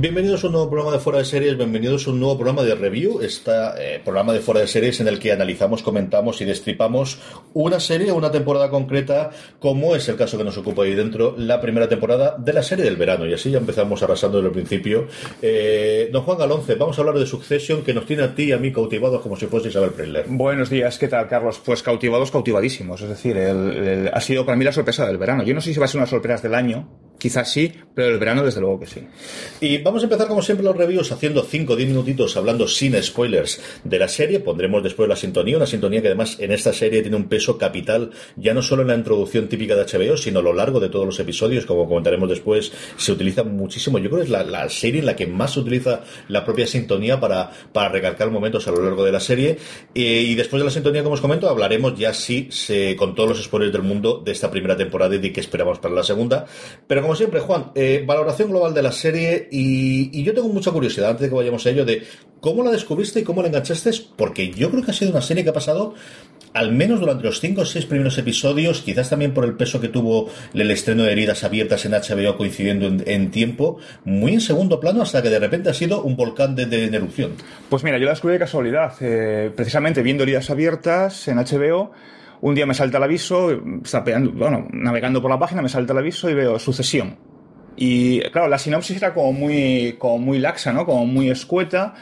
Bienvenidos a un nuevo programa de Fuera de Series, bienvenidos a un nuevo programa de review, este programa de Fuera de Series en el que analizamos, comentamos y destripamos una serie o una temporada concreta, como es el caso que nos ocupa ahí dentro, la primera temporada de la serie del verano. Y así ya empezamos arrasando desde el principio. Eh, don Juan Galonce, vamos a hablar de Succession, que nos tiene a ti y a mí cautivados como si fuese Isabel Preller. Buenos días, ¿qué tal, Carlos? Pues cautivados, cautivadísimos. Es decir, ha sido para mí la sorpresa del verano. Yo no sé si va a ser una sorpresa del año, Quizás sí, pero el verano desde luego que sí. Y vamos a empezar como siempre los reviews haciendo 5 o 10 minutitos hablando sin spoilers de la serie. Pondremos después la sintonía, una sintonía que además en esta serie tiene un peso capital, ya no solo en la introducción típica de HBO, sino a lo largo de todos los episodios, como comentaremos después, se utiliza muchísimo. Yo creo que es la, serie en la que más se utiliza la propia sintonía para, para recalcar momentos a lo largo de la serie. y después de la sintonía, como os comento, hablaremos ya sí se, con todos los spoilers del mundo de esta primera temporada y de qué esperamos para la segunda. Pero como siempre, Juan, eh, valoración global de la serie y, yo tengo mucha curiosidad antes de que vayamos a ello de cómo la descubriste y cómo la enganchaste, porque yo creo que ha sido una serie que ha pasado al menos durante los cinco o seis primeros episodios, quizás también por el peso que tuvo el estreno de Heridas Abiertas en HBO coincidiendo en, tiempo, muy en segundo plano hasta que de repente ha sido un volcán de, erupción. Pues mira, yo la descubrí de casualidad, eh, precisamente viendo Heridas Abiertas en HBO un día me salta el aviso, bueno, navegando por la página, me salta el aviso y veo sucesión. Y claro, la sinopsis era como muy, como muy laxa, ¿no? Como muy escueta.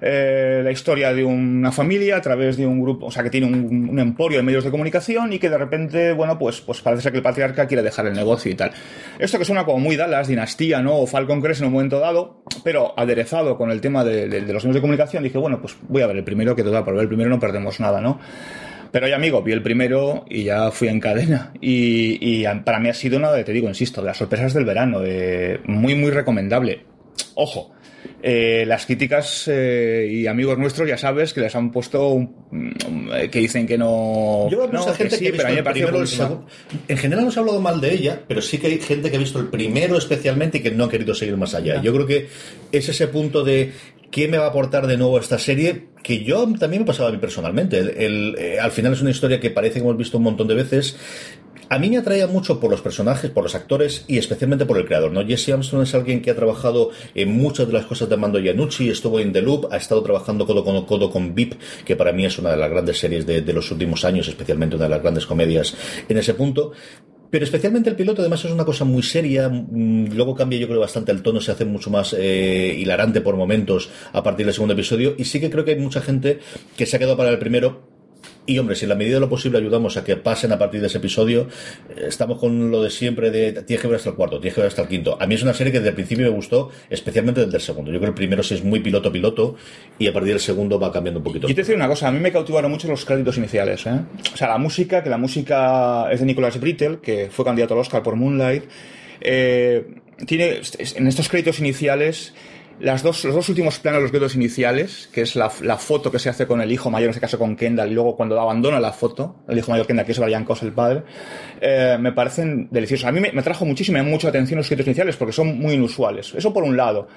Eh, la historia de una familia a través de un grupo, o sea, que tiene un, emporio de medios de comunicación y que de repente, bueno, pues, pues parece que el patriarca quiere dejar el negocio y tal. Esto que suena como muy Dallas, Dinastía, ¿no? O Falcon Crest en un momento dado, pero aderezado con el tema de, de los medios de comunicación, dije, bueno, pues voy a ver el primero, que total, por ver el primero no perdemos nada, ¿no? Pero ya, amigo, vi el primero y ya fui en cadena. Y, para mí ha sido una, de, te digo, insisto, de las sorpresas del verano. muy, muy recomendable. Ojo, eh, las críticas eh, y amigos nuestros ya sabes que les han puesto mm, que dicen que no. Yo no, gente que, pero a mí me En general no se ha hablado mal de ella, pero sí que hay gente que ha visto el primero especialmente y que no ha querido seguir más allá. Yo creo que es ese punto de ¿Qué me va a aportar de nuevo esta serie? Que yo también me pasaba a mí personalmente. Eh, al final es una historia que parece que hemos visto un montón de veces. A mí me atraía mucho por los personajes, por los actores y especialmente por el creador. ¿no? Jesse Armstrong es alguien que ha trabajado en muchas de las cosas de Mando Yanucci, estuvo en The Loop, ha estado trabajando codo con codo con VIP, que para mí es una de las grandes series de, de los últimos años, especialmente una de las grandes comedias en ese punto. Pero especialmente el piloto, además, es una cosa muy seria. Mm, luego cambia, yo creo, bastante el tono, se hace mucho más eh, hilarante por momentos a partir del segundo episodio. Y sí que creo que hay mucha gente que se ha quedado para el primero y hombre, si en la medida de lo posible ayudamos a que pasen a partir de ese episodio, eh, estamos con lo de siempre de tienes que ver hasta el cuarto, tienes que ver hasta el quinto. A mí es una serie que desde el principio me gustó, especialmente desde el segundo. Yo creo que el primero sí es muy piloto-piloto y a partir del segudo va cambiando un poquito. Yo te decir una cosa, a mí me cautivaron mucho los créditos iniciales. ¿eh? O sea, la música, que la música es de Nicolas Brittle, que fue candidato al Oscar por Moonlight. Eh, tiene en estos créditos iniciales las dos, los dos últimos planos, los créditos iniciales, que es la, la, foto que se hace con el hijo mayor, en este caso con Kendall, y luego cuando abandona la foto, el hijo mayor Kendall, que es Brian Cos, el padre, eh, me parecen deliciosos. A mí me, me trajo muchísima, mucha atención los créditos iniciales porque son muy inusuales. Eso por un lado.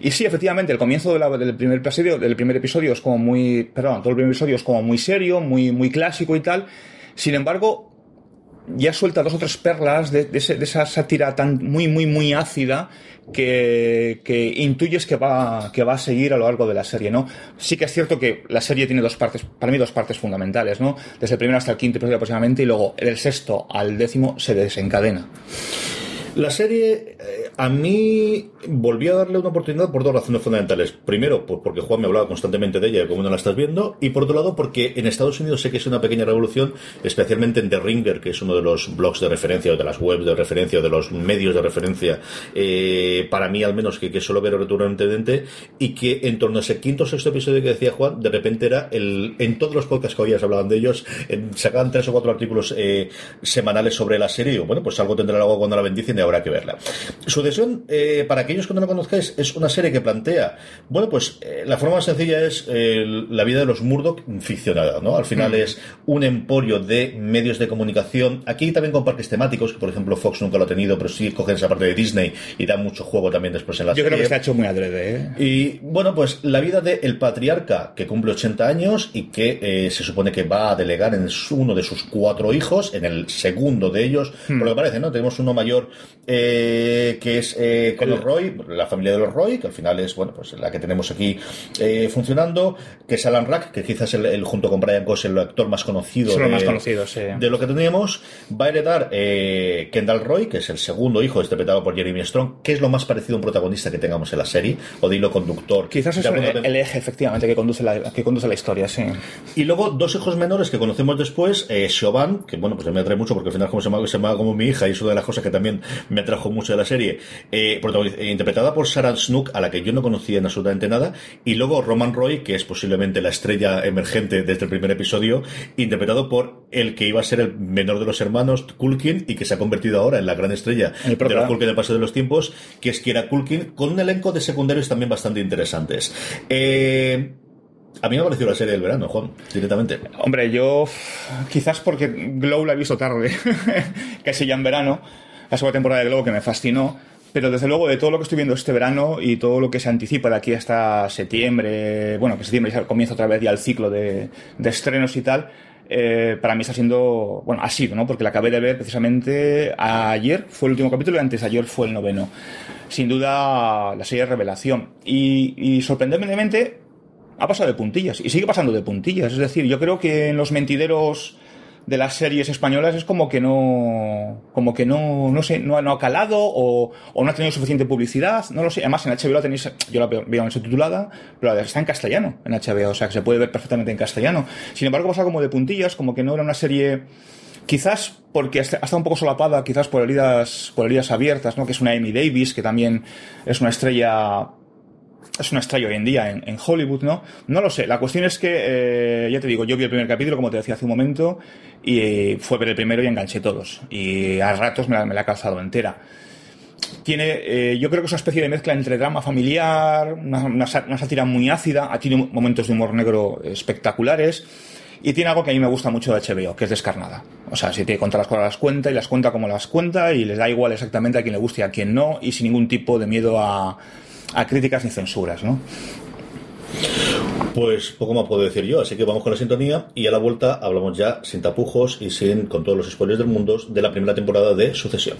Y sí, efectivamente, el comienzo de la, del, primer episodio, del primer episodio es como muy, perdón, todo el primer episodio es como muy serio, muy, muy clásico y tal. Sin embargo, ya suelta dos o tres perlas de, esa sátira tan muy, muy, muy ácida que, que, intuyes que va, que va a seguir a lo largo de la serie, ¿no? Sí que es cierto que la serie tiene dos partes, para mí dos partes fundamentales, ¿no? Desde el primero hasta el quinto episodio aproximadamente y luego del sexto al décimo se desencadena. La serie, eh, A mí volví a darle una oportunidad por dos razones fundamentales. Primero, pues porque Juan me hablaba constantemente de ella, de cómo no la estás viendo. Y por otro lado, porque en Estados Unidos sé que es una pequeña revolución, especialmente en The Ringer, que es uno de los blogs de referencia, o de las webs de referencia, o de los medios de referencia, eh, para mí al menos, que, que solo ver recurrentemente, y que en torno a ese quinto o sexto episodio que decía Juan, de repente era el. En todos los podcasts que oías hablaban de ellos, sacaban tres o cuatro artículos eh, semanales sobre la serie. Y bueno, pues algo tendrá luego cuando la bendicen y habrá que verla. Sucesión, eh, para aquellos que no la conozcáis, es una serie que plantea, bueno, pues eh, la forma más sencilla es la vida de los Murdoch ficcionada, ¿no? Al final mm. es un emporio de medios de comunicación. Aquí también con parques temáticos, que por ejemplo Fox nunca lo ha tenido, pero sí cogen esa parte de Disney y da mucho juego también después en la Yo serie. creo que está hecho muy adrede, ¿eh? Y bueno, pues la vida del el patriarca que cumple 80 años y que eh, se supone que va a delegar en uno de sus cuatro hijos, en el segundo de ellos, hmm. por lo que parece, ¿no? Tenemos uno mayor eh, que es eh, con los Roy, la familia de los Roy, que al final es, bueno, pues la que tenemos aquí eh, funcionando, que es Alan Rack, que quizás el, el junto con Brian Goss el actor más conocido, de, más conocido sí. de lo que teníamos, va a heredar eh, Kendall Roy, que es el segundo hijo interpretado por Jeremy Strong, que es lo más parecido a un protagonista que tengamos en la serie, o de hilo conductor. Quizás es el, eje, efectivamente, que conduce la, que conduce la historia, sí. Y luego dos hijos menores que conocemos después, eh, Siobhan, que bueno, pues me atrae mucho porque al final como se llama, se llama como mi hija y es una de las cosas que también me atrajo mucho de la serie, eh, eh, interpretada por Sarah Snook, a la que yo no conocía en absolutamente nada, y luego Roman Roy, que es posiblemente la estrella emergente desde el primer episodio, interpretado por el que iba a ser el menor de los hermanos, Kulkin, y que se ha convertido ahora en la gran estrella de los Kulkin del paso de los tiempos, que es Kira Kulkin, con un elenco de secundarios también bastante interesantes. Eh, a mí me ha parecido la serie del verano, Juan, directamente. Hombre, yo quizás porque Glow la he visto tarde, casi ya en verano, la segunda temporada de Glow que me fascinó, pero desde luego de todo lo que estoy viendo este verano y todo lo que se anticipa de aquí hasta septiembre, bueno, que septiembre ya comienza otra vez ya el ciclo de, estrenos y tal, eh, para mí está siendo, bueno, ha sido, ¿no? Porque la acabé de ver precisamente ayer, fue el último capítulo y antes ayer fue el noveno. Sin duda, la serie de revelación. Y, y sorprendentemente, ha pasado de puntillas y sigue pasando de puntillas. Es decir, yo creo que en los mentideros de las series españolas es como que no, como que no, no sé, no, ha calado o, o, no ha tenido suficiente publicidad, no lo sé. Además en HBO la tenéis, yo la veo en subtitulada, pero está en castellano en HBO, o sea que se puede ver perfectamente en castellano. Sin embargo pasa como de puntillas, como que no era una serie, quizás porque ha estado un poco solapada, quizás por heridas, por heridas abiertas, ¿no? Que es una Amy Davis, que también es una estrella es una estrella hoy en día en, Hollywood, ¿no? No lo sé. La cuestión es que, eh, ya te digo, yo vi el primer capítulo, como te decía hace un momento, y fue ver el primero y enganché todos. Y a ratos me la, he calzado entera. Tiene, eh, yo creo que es una especie de mezcla entre drama familiar, una, una, sátira muy ácida, tiene momentos de humor negro espectaculares. Y tiene algo que a mí me gusta mucho de HBO, que es descarnada. O sea, si te cuenta las cosas, las cuenta y las cuenta como las cuenta y les da igual exactamente a quien le guste y a quien no y sin ningún tipo de miedo a, a críticas ni censuras, ¿no? Pues poco más puedo decir yo, así que vamos con la sintonía y a la vuelta hablamos ya sin tapujos y sin con todos los spoilers del mundo de la primera temporada de Sucesión.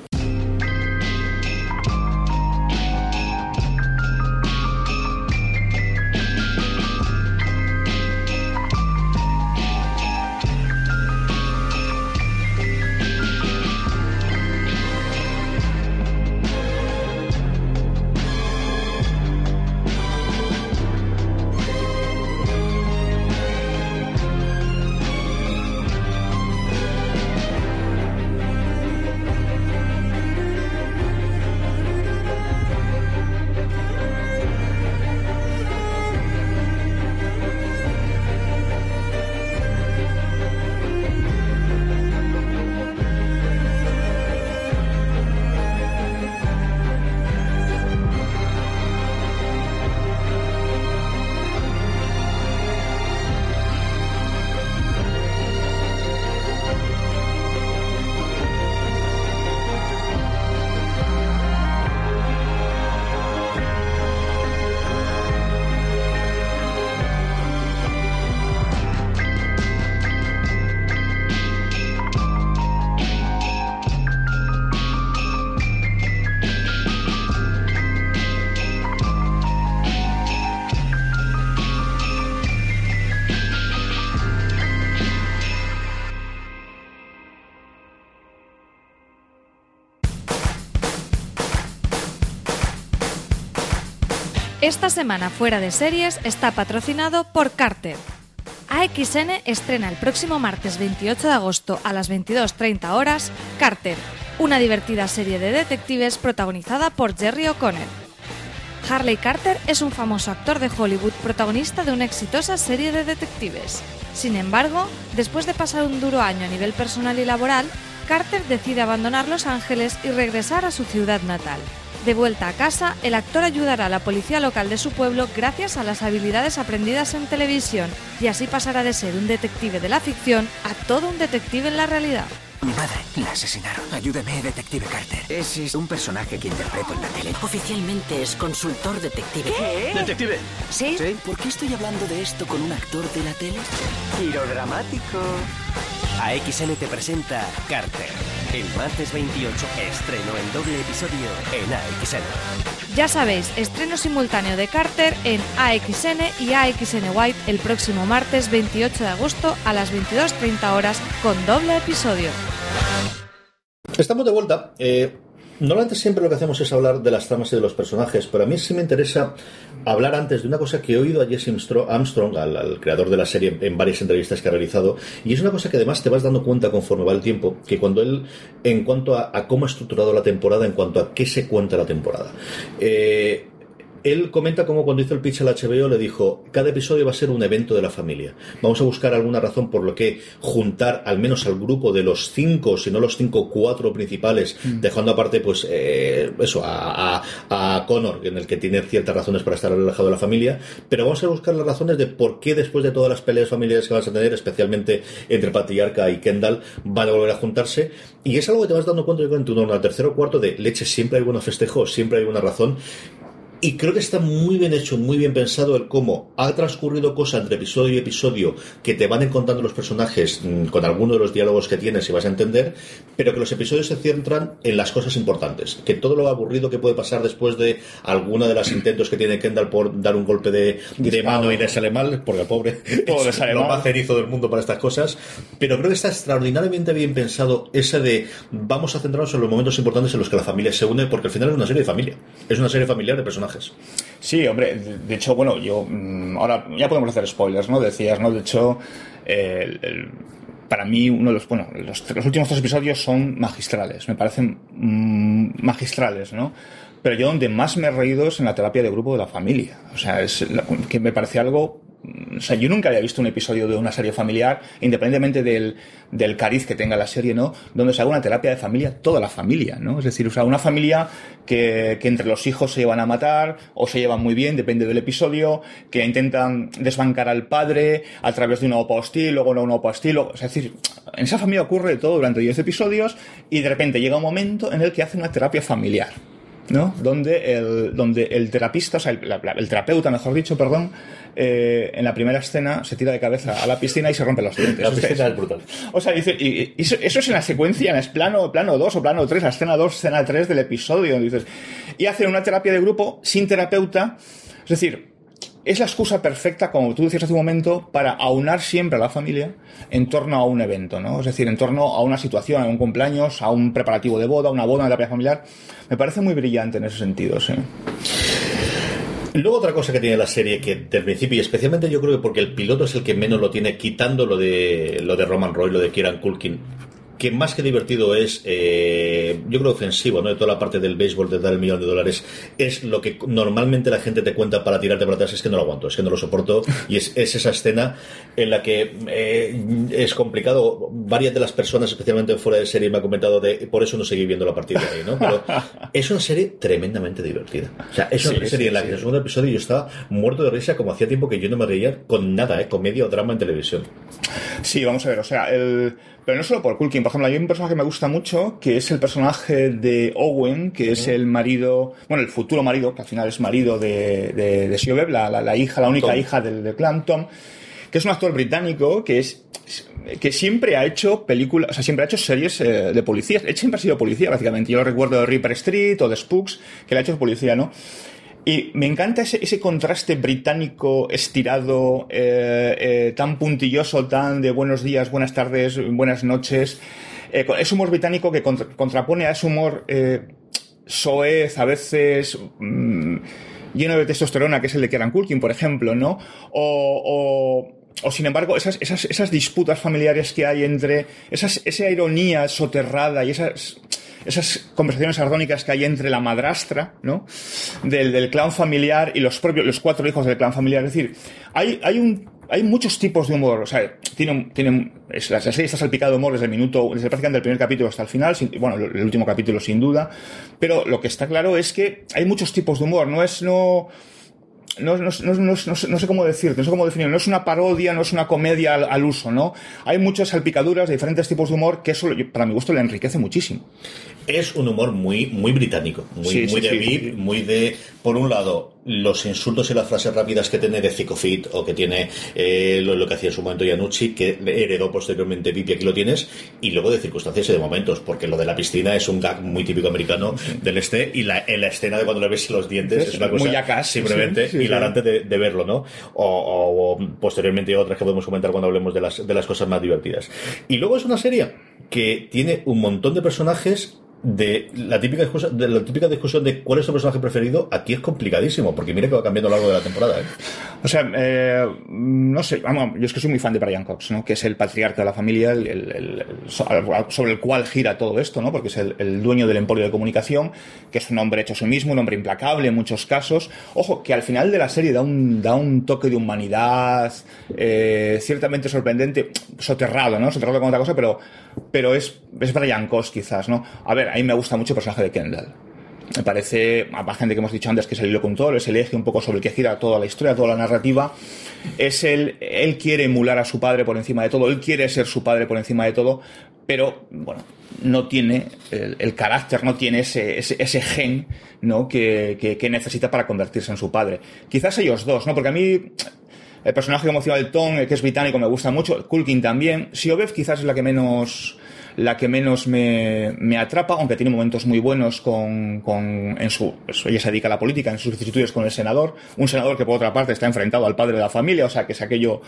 Esta semana fuera de series está patrocinado por Carter. AXN estrena el próximo martes 28 de agosto a las 22.30 horas Carter, una divertida serie de detectives protagonizada por Jerry O'Connell. Harley Carter es un famoso actor de Hollywood protagonista de una exitosa serie de detectives. Sin embargo, después de pasar un duro año a nivel personal y laboral, Carter decide abandonar Los Ángeles y regresar a su ciudad natal. De vuelta a casa, el actor ayudará a la policía local de su pueblo gracias a las habilidades aprendidas en televisión y así pasará de ser un detective de la ficción a todo un detective en la realidad. Mi madre la asesinaron. Ayúdeme, detective Carter. Ese es un personaje que interpreto en la tele. Oficialmente es consultor detective. ¿Detective? ¿Sí? ¿Sí? ¿Por qué estoy hablando de esto con un actor de la tele? Giro dramático. AXN te presenta Carter. El martes 28, estreno en doble episodio en AXN. Ya sabéis, estreno simultáneo de Carter en AXN y AXN White el próximo martes 28 de agosto a las 22.30 horas con doble episodio. Estamos de vuelta. Eh, normalmente siempre lo que hacemos es hablar de las tramas y de los personajes, pero a mí sí me interesa hablar antes de una cosa que he oído a Jesse Armstrong- al creador de la serie, en varias entrevistas que ha realizado, y es una cosa que además te vas dando cuenta conforme va el tiempo, que cuando él, en cuanto a, a cómo ha estructurado la temporada, en cuanto a qué se cuenta la temporada, eh, él comenta cómo cuando hizo el pitch al HBO le dijo, cada episodio va a ser un evento de la familia. Vamos a buscar alguna razón por lo que juntar al menos al grupo de los cinco, si no los cinco, cuatro principales, dejando aparte pues eh, eso, a, a, a Connor, en el que tiene ciertas razones para estar alejado de la familia, pero vamos a buscar las razones de por qué después de todas las peleas familiares que vas a tener, especialmente entre Patriarca y Kendall, van a volver a juntarse. Y es algo que te vas dando cuenta yo creo, en tu al tercero o cuarto de leche, siempre hay buenos festejos, siempre hay una razón. Y creo que está muy bien hecho, muy bien pensado el cómo ha transcurrido cosa entre episodio y episodio que te van encontrando los personajes mm, con alguno de los diálogos que tienes y vas a entender, pero que los episodios se centran en las cosas importantes. Que todo lo aburrido que puede pasar después de alguna de las intentos que tiene Kendall por dar un golpe de, de mano y le sale mal, porque el pobre Todo es lo más cerizo del mundo para estas cosas. Pero creo que está extraordinariamente bien pensado ese de vamos a centrarnos en los momentos importantes en los que la familia se une, porque al final es una serie de familia. Es una serie familiar de personajes. Sí, hombre, de, hecho, bueno, yo mm, ahora ya podemos hacer spoilers, ¿no? Decías, ¿no? De hecho, para mí uno de los, bueno, los, últimos tres episodios son magistrales, me parecen mm, magistrales, ¿no? Pero yo donde más me he reído es en la terapia de grupo de la familia, o sea, es que me parece algo o sea, yo nunca había visto un episodio de una serie familiar, independientemente del, del cariz que tenga la serie, ¿no? Donde se haga una terapia de familia, toda la familia, ¿no? Es decir, o sea, una familia que, que entre los hijos se llevan a matar o se llevan muy bien, depende del episodio, que intentan desbancar al padre a través de una OPA hostil, luego una OPA hostil, o- es decir, en esa familia ocurre todo durante 10 episodios y de repente llega un momento en el que hace una terapia familiar. ¿No? Donde el, donde el terapista, o sea, el, la- el terapeuta, mejor dicho, perdón, eh, en la primera escena se tira de cabeza a la piscina y se rompe los dientes. La piscina es brutal. O sea, dice, y, y eso, eso es en la secuencia, en el plano, plano 2 o plano 3, la escena 2, escena 3 del episodio. Dices, y hacen una terapia de grupo sin terapeuta. Es decir, es la excusa perfecta, como tú decías hace un momento, para aunar siempre a la familia en torno a un evento, ¿no? Es decir, en torno a una situación, a un cumpleaños, a un preparativo de boda, una boda, una terapia familiar. Me parece muy brillante en ese sentido, sí. Luego otra cosa que tiene la serie que del principio y especialmente yo creo que porque el piloto es el que menos lo tiene quitando lo de lo de Roman Roy, lo de Kieran Culkin, que más que divertido es eh, yo creo ofensivo, ¿no? De toda la parte del béisbol de dar el millón de dólares es lo que normalmente la gente te cuenta para tirarte para atrás es que no lo aguanto, es que no lo soporto y es, es esa escena en la que eh, es complicado. Varias de las personas, especialmente fuera de serie, me han comentado de por eso no seguí viendo la partida ahí, ¿no? Pero es una serie tremendamente divertida. O sea, es una Sí, serie sí, en la sí. que en el segundo episodio yo estaba muerto de risa como hacía tiempo que yo no me reía con nada, ¿eh? Comedia o drama en televisión. Sí, vamos a ver, o sea, el... pero no solo por Culkin, por ejemplo, hay un personaje que me gusta mucho, que es el personaje de Owen, que es el marido, bueno, el futuro marido, que al final es marido de, de, de Sio Bev, la, la- la hija, la única Tom. hija del, del clan Tom, que es un actor británico que es que siempre ha hecho películas, o sea, siempre ha hecho series eh, de policías. Él siempre ha sido policía, básicamente. Yo lo recuerdo de Reaper Street o de Spooks, que le ha hecho policía, ¿no? Y me encanta ese, ese contraste británico estirado, eh, eh, tan puntilloso, tan de buenos días, buenas tardes, buenas noches. Eh, es humor británico que contra- contrapone a ese humor eh, soez, a veces mm, lleno de testosterona, que es el de Kieran Culkin, por ejemplo, ¿no? O, o, sin embargo, esas, esas, esas disputas familiares que hay entre, esas, esa ironía soterrada y esas, esas conversaciones ardónicas que hay entre la madrastra, ¿no? Del, del clan familiar y los propios, los cuatro hijos del clan familiar. Es decir, hay, hay un hay muchos tipos de humor. O sea, tiene, tiene, la serie está salpicada de humor desde el minuto, desde prácticamente el primer capítulo hasta el final. bueno, el último capítulo sin duda. Pero lo que está claro es que hay muchos tipos de humor. No es, no, no, no, no, no, sé cómo decirte, no sé cómo definirlo, no es una parodia, no es una comedia al, uso, ¿no? Hay muchas salpicaduras de diferentes tipos de humor que eso, para mi gusto, le enriquece muchísimo. Es un humor muy, muy británico, muy, muy de VIP, muy de, por un lado, los insultos y las frases rápidas que tiene de Fit o que tiene eh, lo, que hacía en su momento Yanucci, que heredó posteriormente VIP, y aquí lo tienes, y luego de circunstancias y de momentos, porque lo de la piscina es un gag muy típico americano del este, y la, en la escena de cuando le ves los dientes es una cosa muy simplemente hilarante de, de, verlo, ¿no? O, o, posteriormente otras que podemos comentar cuando hablemos de las, de las cosas más divertidas. Y luego es una serie que tiene un montón de personajes de la típica discusión, de la típica discusión de cuál es tu personaje preferido, aquí es complicadísimo, porque mire que va cambiando a lo largo de la temporada. ¿eh? O sea, eh, no sé, vamos, yo es que soy muy fan de Brian Cox, ¿no? que es el patriarca de la familia, el, sobre el cual gira todo esto, ¿no? porque es el, dueño del emporio de comunicación, que es un hombre hecho a sí mismo, un hombre implacable en muchos casos. Ojo, que al final de la serie da un, da un toque de humanidad eh, ciertamente sorprendente, soterrado, ¿no? Soterrado con otra cosa, pero, pero es, es Brian Cox quizás, ¿no? A ver, a mí me gusta mucho el personaje de Kendall. Me parece, a gente que hemos dicho antes que es el hilo conductor, es el eje un poco sobre el que gira toda la historia, toda la narrativa. Es el, él quiere emular a su padre por encima de todo, él quiere ser su padre por encima de todo, pero bueno, no tiene el, carácter, no tiene ese, ese, gen ¿no? Que, que, necesita para convertirse en su padre. Quizás ellos dos, ¿no? Porque a mí el personaje emocional Tom, que es británico, me gusta mucho, Kulkin también. Siobev quizás es la que menos la que menos me, me atrapa, aunque tiene momentos muy buenos con, con en su, pues, ella se dedica a la política, en sus vicisitudes con el senador, un senador que por otra parte está enfrentado al padre de la familia, o sea que es aquello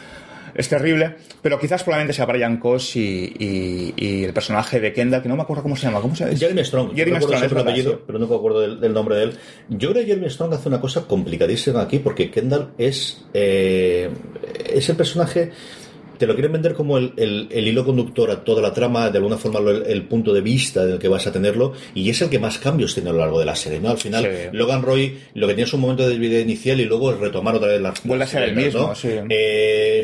es terrible, pero quizás probablemente sea Brian Cox y, y, el personaje de Kendall, que no me acuerdo cómo se llama. ¿Cómo se llama? Jeremy Strong. Jeremy Strong, es apellido, pero no me acuerdo del, nombre de él. Yo creo que Jeremy Strong hace una cosa complicadísima aquí, porque Kendall es, eh, es el personaje te lo quieren vender como el, el, hilo conductor a toda la trama, de alguna forma el, punto de vista en el que vas a tenerlo, y es el que más cambios tiene a lo largo de la serie, ¿no? Al final, Logan Roy lo que tenía es un momento de vida inicial y luego retomar otra vez la Vuelve a ser el mismo, sí. Eh,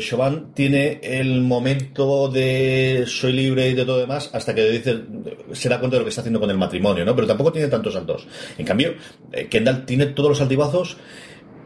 tiene el momento de soy libre y de todo demás hasta que dice, se da cuenta de lo que está haciendo con el matrimonio, ¿no? Pero tampoco tiene tantos saltos. En cambio, eh, Kendall tiene todos los altibazos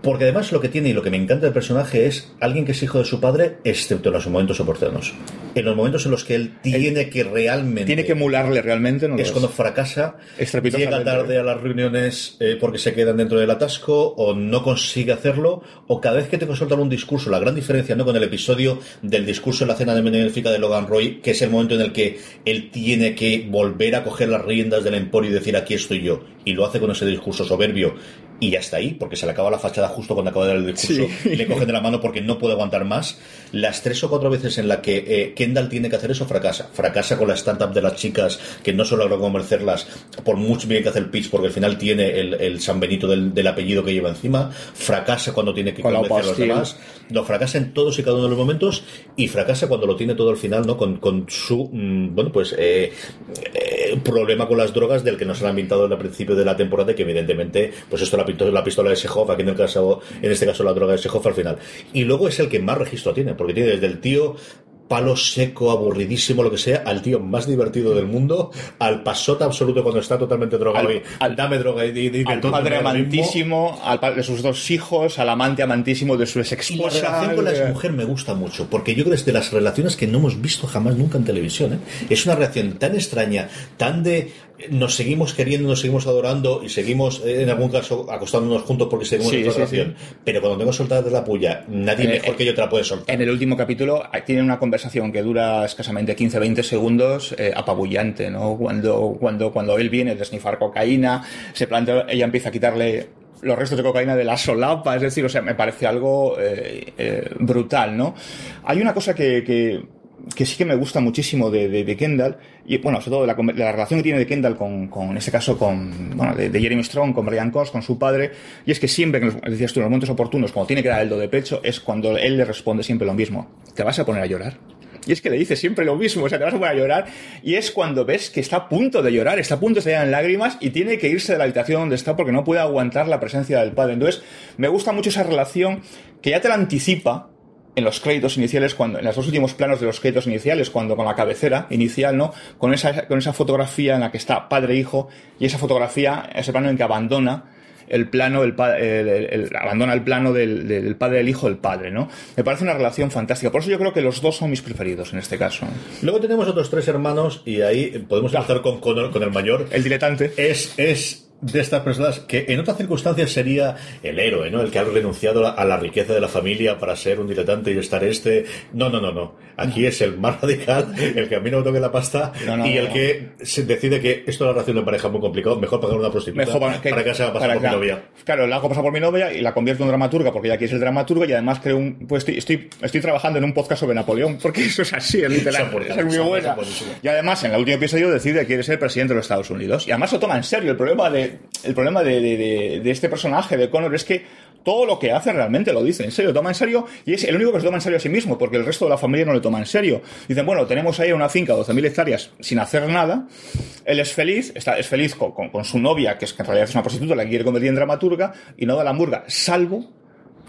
porque además lo que tiene y lo que me encanta del personaje es alguien que es hijo de su padre, excepto en los momentos oportunos. En los momentos en los que él tiene que realmente. Tiene que emularle realmente, ¿no? Es cuando fracasa, llega tarde a las reuniones eh, porque se quedan dentro del atasco, o no consigue hacerlo, o cada vez que te consultan un discurso. La gran diferencia, ¿no? Con el episodio del discurso en la cena de benéfica de Logan Roy, que es el momento en el que él tiene que volver a coger las riendas del emporio y decir aquí estoy yo. Y lo hace con ese discurso soberbio y ya está ahí, porque se le acaba la fachada justo cuando acaba de dar el discurso le cogen de la mano porque no puede aguantar más. Las tres o cuatro veces en la que eh, Kendall tiene que hacer eso, fracasa. Fracasa con la startup de las chicas que no solo logra convencerlas por mucho bien que hace el pitch, porque al final tiene el, el San Benito del, del, apellido que lleva encima. Fracasa cuando tiene que convencer a los demás. Lo fracasa en todos y cada uno de los momentos y fracasa cuando lo tiene todo al final, ¿no? Con, con su, mm, bueno, pues, eh, eh, problema con las drogas del que nos han invitado al principio de la temporada, que evidentemente, pues esto la la pistola de Sejov, aquí en el en este caso la droga de Sejov al final. Y luego es el que más registro tiene, porque tiene desde el tío palo seco, aburridísimo, lo que sea, al tío más divertido del mundo, al pasota absoluto cuando está totalmente drogado al, dame droga y, al padre amantísimo, al padre de sus dos hijos, al amante amantísimo de su ex esposa. Y la relación con la ex mujer me gusta mucho, porque yo creo que es de las relaciones que no hemos visto jamás nunca en televisión. ¿eh? Es una reacción tan extraña, tan de nos seguimos queriendo, nos seguimos adorando y seguimos, eh, en algún caso, acostándonos juntos porque seguimos en relación. Pero cuando tengo soltada de la puya, nadie eh, mejor que yo te la puede soltar. En el último capítulo tiene una conversación que dura escasamente 15-20 segundos, eh, apabullante, ¿no? Cuando, cuando, cuando él viene de snifar cocaína, se plantea, ella empieza a quitarle los restos de cocaína de la solapa, es decir, o sea, me parece algo brutal, ¿no? Hay una cosa que, que que sí que me gusta muchísimo de, de, Kendall, y bueno, sobre todo de la, de la, relación que tiene de Kendall con, con en este caso, con, bueno, de, Jeremy Strong, con Brian Cox, con su padre, y es que siempre, que decías tú, en los momentos oportunos, cuando tiene que dar el do de pecho, es cuando él le responde siempre lo mismo. ¿Te vas a poner a llorar? Y es que le dice siempre lo mismo, o sea, te vas a poner a llorar. Y es cuando ves que está a punto de llorar, está a punto de estallar en lágrimas y tiene que irse de la habitación donde está porque no puede aguantar la presencia del padre. Entonces, me gusta mucho esa relación que ya te la anticipa en los créditos iniciales, cuando, en los dos últimos planos de los créditos iniciales, cuando con la cabecera inicial, ¿no? Con esa, con esa fotografía en la que está padre e hijo, y esa fotografía, ese plano en que abandona el plano, el, el, el, abandona el plano del, del, padre del hijo del padre, ¿no? Me parece una relación fantástica. Por eso yo creo que los dos son mis preferidos en este caso. Luego tenemos otros tres hermanos y ahí podemos empezar con, con, con el mayor. El diletante. Es, es de estas personas que en otras circunstancias sería el héroe, ¿no? El que ha renunciado a la riqueza de la familia para ser un diletante y estar este. No, no, no, no. Aquí es el más radical, el que a mí no me toque la pasta no, no, y el que se decide que esto es una relación de pareja muy complicado, mejor pagar una prostituta mejor para que, para que se haga pasar por mi novia. Claro, la hago pasar por mi novia y la convierto en dramaturga porque ya aquí es el dramaturgo y además creo un. Pues estoy, estoy, estoy trabajando en un podcast sobre Napoleón porque eso es así, es literal. es muy buena. Y además en el último episodio decide que quiere ser presidente de los Estados Unidos y además lo toma en serio. El problema de, el problema de, de, de, de, este personaje, de Connor, es que todo lo que hace realmente lo dice en serio, toma en serio y es el único que se toma en serio a sí mismo, porque el resto de la familia no le toma en serio. Dicen, bueno, tenemos ahí una finca de 12.000 hectáreas sin hacer nada, él es feliz, está, es feliz con, con, con, su novia, que, es, que en realidad es una prostituta, la quiere convertir en dramaturga, y no da la hamburga, salvo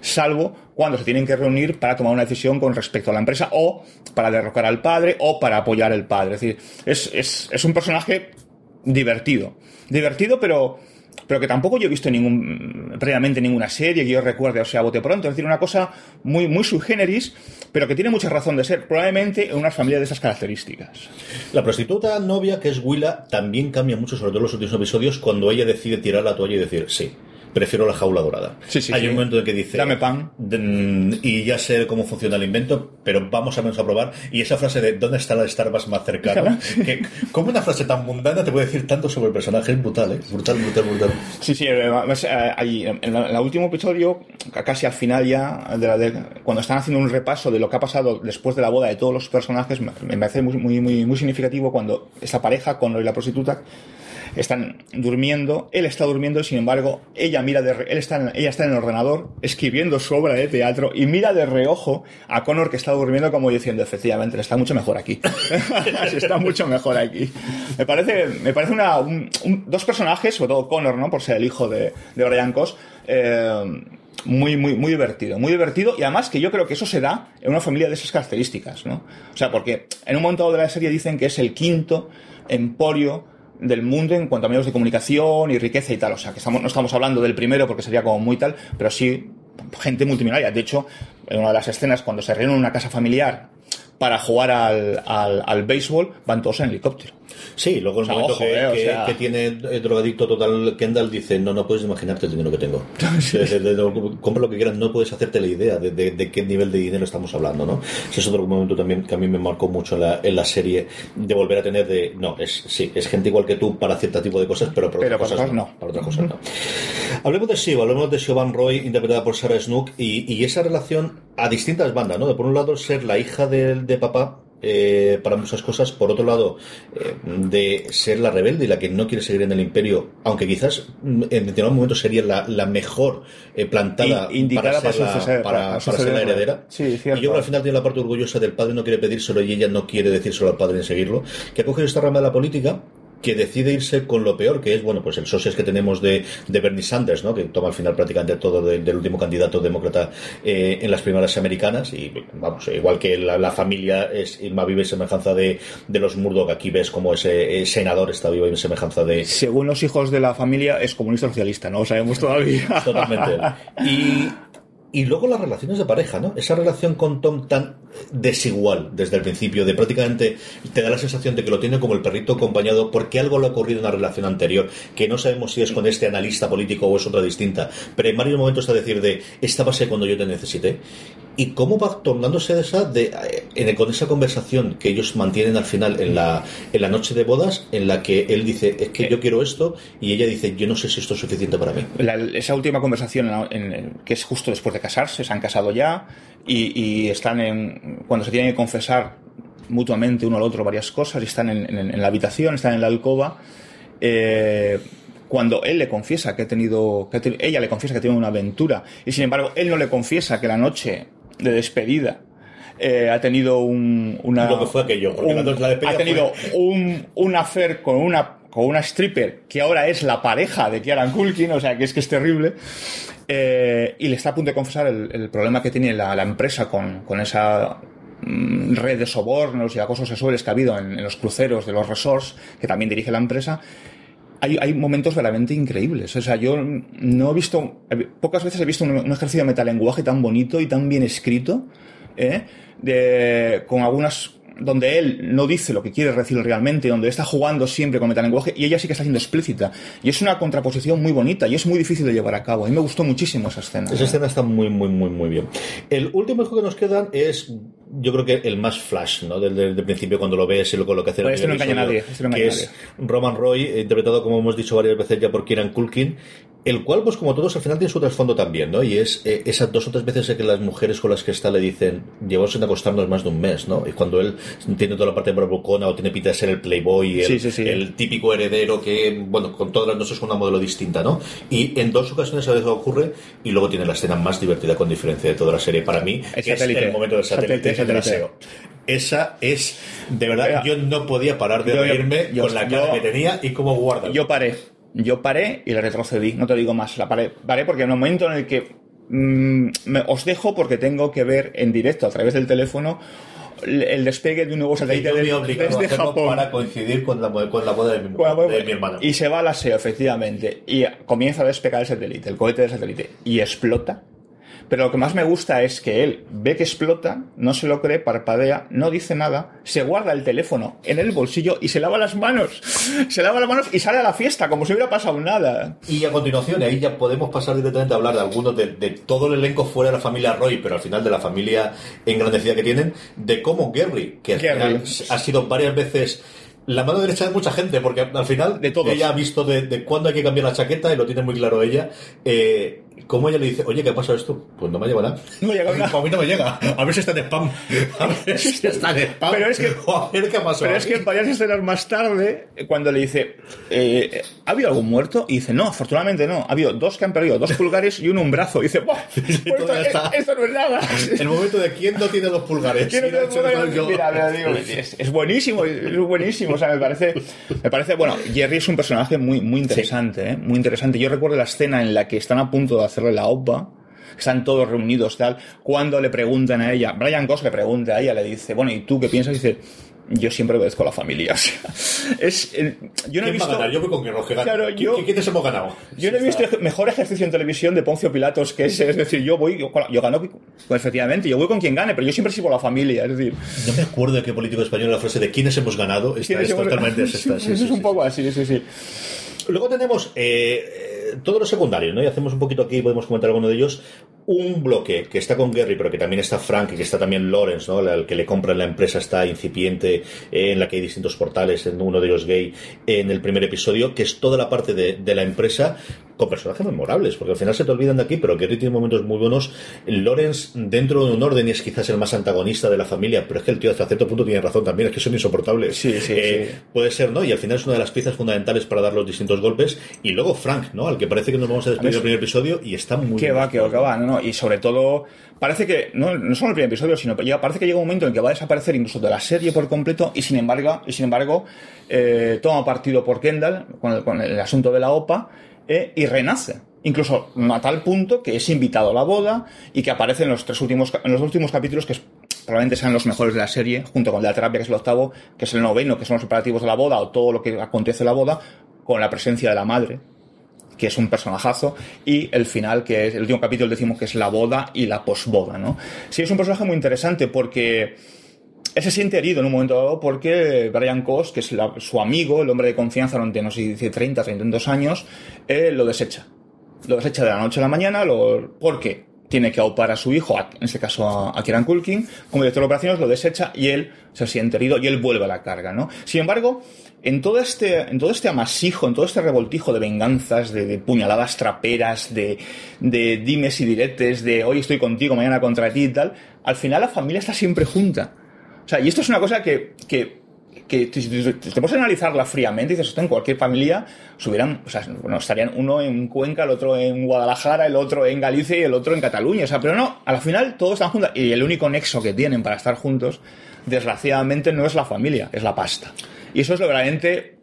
salvo cuando se tienen que reunir para tomar una decisión con respecto a la empresa o para derrocar al padre o para apoyar al padre. Es decir, es, es, es un personaje divertido. Divertido, pero pero que tampoco yo he visto ningún, previamente ninguna serie que yo recuerde, o sea, bote pronto. Es decir, una cosa muy, muy subgéneris, pero que tiene mucha razón de ser, probablemente en una familia de esas características. La prostituta novia, que es Willa, también cambia mucho, sobre todo en los últimos episodios, cuando ella decide tirar la toalla y decir sí prefiero la jaula dorada. Sí, sí, Hay sí. un momento en que dice... Dame pan. Y ya sé cómo funciona el invento, pero vamos a menos a probar. Y esa frase de ¿dónde está la Starbucks más cercana? que, como una frase tan mundana te puede decir tanto sobre el personaje? Es brutal, ¿eh? Brutal, brutal, brutal. Sí, sí. Ahí, en el último episodio, casi al final ya, de la de, cuando están haciendo un repaso de lo que ha pasado después de la boda de todos los personajes, me parece muy, muy, muy, muy significativo cuando esta pareja, con la prostituta, están durmiendo, él está durmiendo sin embargo ella mira de él está en, ella está en el ordenador escribiendo su obra de teatro y mira de reojo a Connor que está durmiendo como diciendo efectivamente está mucho mejor aquí. Está mucho mejor aquí me parece me parece una un, un, dos personajes sobre todo Connor no por ser el hijo de, de Brian Cos eh, muy, muy, muy divertido, muy divertido y además que yo creo que eso se da en una familia de esas características, ¿no? O sea, porque en un momento de la serie dicen que es el quinto emporio del mundo en cuanto a medios de comunicación y riqueza y tal. O sea, que estamos, no estamos hablando del primero porque sería como muy tal, pero sí gente multimillonaria. De hecho, en una de las escenas, cuando se reúnen en una casa familiar para jugar al, al, al béisbol, van todos en helicóptero. Sí, luego el o sea, momento ojo, que, eh, que, sea... que, tiene el drogadicto total Kendall dice, no, no puedes imaginarte el dinero que tengo. Sí. De, de, de, compra lo que quieras, no puedes hacerte la idea de, qué nivel de dinero estamos hablando, ¿no? Ese es otro momento también que a mí me marcó mucho en la, en la serie, de volver a tener de, no, es, sí, es gente igual que tú para cierto tipo de cosas, pero para pero otras cosas no. no. Para otras cosas no. Hablemos de Shiva, hablemos de Siobhan Roy, interpretada por Sarah Snook, y, y esa relación a distintas bandas, ¿no? De por un lado ser la hija de, de papá, eh, para muchas cosas. Por otro lado, eh, de ser la rebelde y la que no quiere seguir en el imperio, aunque quizás en determinado momento sería la, la mejor eh, plantada para ser, para, la, suceder, para, para, para ser la heredera. Sí, y yo creo que al final tiene la parte orgullosa del padre no quiere pedírselo y ella no quiere decírselo al padre en seguirlo, que ha cogido esta rama de la política que decide irse con lo peor, que es, bueno, pues el socios que tenemos de, de Bernie Sanders, ¿no? Que toma al final prácticamente todo de, del último candidato demócrata eh, en las primarias americanas y, vamos, igual que la, la familia es más vive semejanza de, de los Murdoch, aquí ves como ese, ese senador está vivo en semejanza de... Según los hijos de la familia es comunista socialista, no lo sabemos todavía. Totalmente. Y, y luego las relaciones de pareja, ¿no? Esa relación con Tom tan desigual desde el principio, de prácticamente te da la sensación de que lo tiene como el perrito acompañado porque algo le ha ocurrido en una relación anterior, que no sabemos si es con este analista político o es otra distinta, pero en varios momentos está decir de, esta base cuando yo te necesité, y cómo va tornándose esa de, en, con esa conversación que ellos mantienen al final en la, en la noche de bodas, en la que él dice, es que yo quiero esto, y ella dice, yo no sé si esto es suficiente para mí. La, esa última conversación, en, en, que es justo después de casarse, se han casado ya, y, y están en, cuando se tienen que confesar mutuamente uno al otro varias cosas y están en, la habitación, están en la alcoba. eh, cuando él le confiesa que ha tenido, que ha teni- ella le confiesa que ha tenido una aventura y sin embargo él no le confiesa que la noche de despedida eh, ha tenido un, una Lo que fue aquello, porque la- la ha tenido fue- un, un affair con una con una stripper que ahora es la pareja de Kieran Culkin, o sea que es que es terrible, eh, y le está a punto de confesar el, el problema que tiene la, la empresa con, con esa mm, red de sobornos y acosos sexuales que ha habido en, en los cruceros de los resorts, que también dirige la empresa. Hay, hay momentos verdaderamente increíbles. O sea, yo no he visto, pocas veces he visto un, un ejercicio de metalenguaje tan bonito y tan bien escrito, ¿eh? de, con algunas donde él no dice lo que quiere decir realmente, donde está jugando siempre con metalenguaje y ella sí que está siendo explícita. Y es una contraposición muy bonita y es muy difícil de llevar a cabo. A mí me gustó muchísimo esa escena. Esa escena está muy, muy, muy, muy bien. El último juego que nos quedan es, yo creo que el más flash, ¿no? Del, del- del principio cuando lo ves y luego lo que hace en el este no engaña a nadie, este no que engaña a es Roman Roy, eh, interpretado, como hemos dicho varias veces ya por Kieran Culkin, el cual, pues como todos, al final tiene su trasfondo también, ¿no? Y es eh, esas dos o tres veces en que las mujeres con las que está le dicen, llevamos sin acostarnos más de un mes, ¿no? Y cuando él tiene toda la parte de bravucona o tiene pinta de ser el playboy, el, Sí, sí, sí. el típico heredero que, bueno, con todas las noches con una modelo distinta, ¿no? Y en dos ocasiones a veces ocurre y luego tiene la escena más divertida con diferencia de toda la serie para mí, El que es el momento del satélite, Satélite, satélite. Esa es, de verdad, Mira, yo no podía parar de yo- reírme yo- con la cara que tenía y cómo guarda. Yo paré. Yo paré y le retrocedí. No te digo más. La paré. Paré porque en el momento en el que mm, me- os dejo porque tengo que ver en directo a través del teléfono el, despegue de un nuevo satélite de- obligado a desde Japón. para coincidir con la, con la boda de mi, Bueno, de mi hermana. Y se va al aseo, efectivamente. Y comienza a despegar el satélite, el cohete del satélite. Y explota. Pero lo que más me gusta es que él ve que explota, no se lo cree, parpadea, no dice nada, se guarda el teléfono en el bolsillo y se lava las manos. Se lava las manos y sale a la fiesta, como si hubiera pasado nada. Y a continuación, ahí ya podemos pasar directamente a hablar de algunos de, de todo el elenco fuera de la familia Roy, pero al final de la familia engrandecida que tienen, de cómo Gary, que Gary. final ha sido varias veces la mano derecha de mucha gente, porque al final De todos. ella ha visto de, de cuándo hay que cambiar la chaqueta y lo tiene muy claro ella. Eh, ¿Cómo ella le dice, oye, ¿qué ha pasado esto? Pues no me ha llegado nada. No nada. A mí no me llega. A ver si está en spam. A ver si está en spam. Pero es que- O a ver qué ha pasado. Pero es que varias escenas más tarde, cuando le dice, eh, ¿ha habido algún muerto? Y dice, no, afortunadamente no. Ha habido dos que han perdido dos pulgares y uno un brazo. Y dice, ¡buah! pues esto, está. esto no es nada. El momento de quién no tiene dos pulgares. Que eso lo ponga- yo. Mira, mira, digo, es, es buenísimo, es buenísimo. O sea, me parece, me parece, bueno, Jerry es un personaje muy, muy interesante, ¿eh? muy interesante. Yo recuerdo la escena en la que están a punto de hacerle la OPA, están todos reunidos, tal, cuando le preguntan a ella, Brian Goss le pregunta a ella, le dice, bueno, ¿y tú qué piensas? Y dice, yo siempre obedezco a la familia. O sea, es, eh, yo no he ¿Quién va a visto? Yo voy con que Roger. Claro, ¿Qui- yo- ¿Quiénes hemos ganado? yo no he visto mejor ejercicio en televisión de Poncio Pilatos que ese. Es decir, yo voy, yo, yo gano, pues, efectivamente, yo voy con quien gane, pero yo siempre sigo a la familia. Es decir, No me acuerdo de qué político español la frase de quiénes hemos ganado. Está, ¿quiénes es hemos- totalmente sí, Eso sí, es un sí. poco así, sí, sí. Luego tenemos eh, todos los secundarios, ¿no? Y hacemos un poquito aquí, podemos comentar alguno de ellos. Un bloque que está con Gary, pero que también está Frank y que está también Lawrence, ¿no? El que le compra en la empresa está incipiente, eh, en la que hay distintos portales, en uno de ellos gay, en el primer episodio, que es toda la parte de, de la empresa con personajes memorables, porque al final se te olvidan de aquí, pero Gary tiene momentos muy buenos. Lawrence, dentro de un orden, y es quizás el más antagonista de la familia, pero es que el tío hasta cierto punto tiene razón también, es que son insoportables. Sí, sí, Eh, sí. Puede ser, ¿no? Y al final es una de las piezas fundamentales para dar los distintos golpes. Y luego Frank, ¿no? Al que parece que nos vamos a despedir del primer episodio y está muy Que va, que va, que va, no, Y sobre todo, parece que, no, no solo el primer episodio, sino que llega, parece que llega un momento en que va a desaparecer incluso de la serie por completo, y sin embargo, y sin embargo, eh, toma partido por Kendall con el, asunto de la OPA, eh, y renace. Incluso a tal punto que es invitado a la boda y que aparece en los tres últimos, en los últimos capítulos que es- probablemente sean los mejores de la serie, junto con la terapia, que es el octavo, que es el noveno, que son los preparativos de la boda, o todo lo que acontece en la boda, con la presencia de la madre, que es un personajazo, y el final, que es el último capítulo, decimos que es la boda y la posboda, ¿no? Sí, es un personaje muy interesante porque él se siente herido en un momento dado porque Brian Cox, que es su amigo, el hombre de confianza durante, no sé si dice 30, 32 años, eh, lo desecha. Lo desecha de la noche a la mañana, porque tiene que aupar a su hijo, en este caso a, a Kieran Culkin, como director de operaciones, lo desecha y él se siente herido y él vuelve a la carga, ¿no? Sin embargo, en todo este, en todo este amasijo, en todo este revoltijo de venganzas, de, puñaladas traperas, de, dimes y diretes, de hoy estoy contigo, mañana contra ti y tal, al final la familia está siempre junta. O sea, y esto es una cosa que, que, que te, te, puedes analizarla fríamente y dices, en cualquier familia subieran, o sea, bueno, estarían uno en Cuenca, el otro en Guadalajara, el otro en Galicia y el otro en Cataluña. O sea, pero no, a la final todos están juntos y el único nexo que tienen para estar juntos, desgraciadamente, no es la familia, es la pasta. Y eso es lo verdaderamente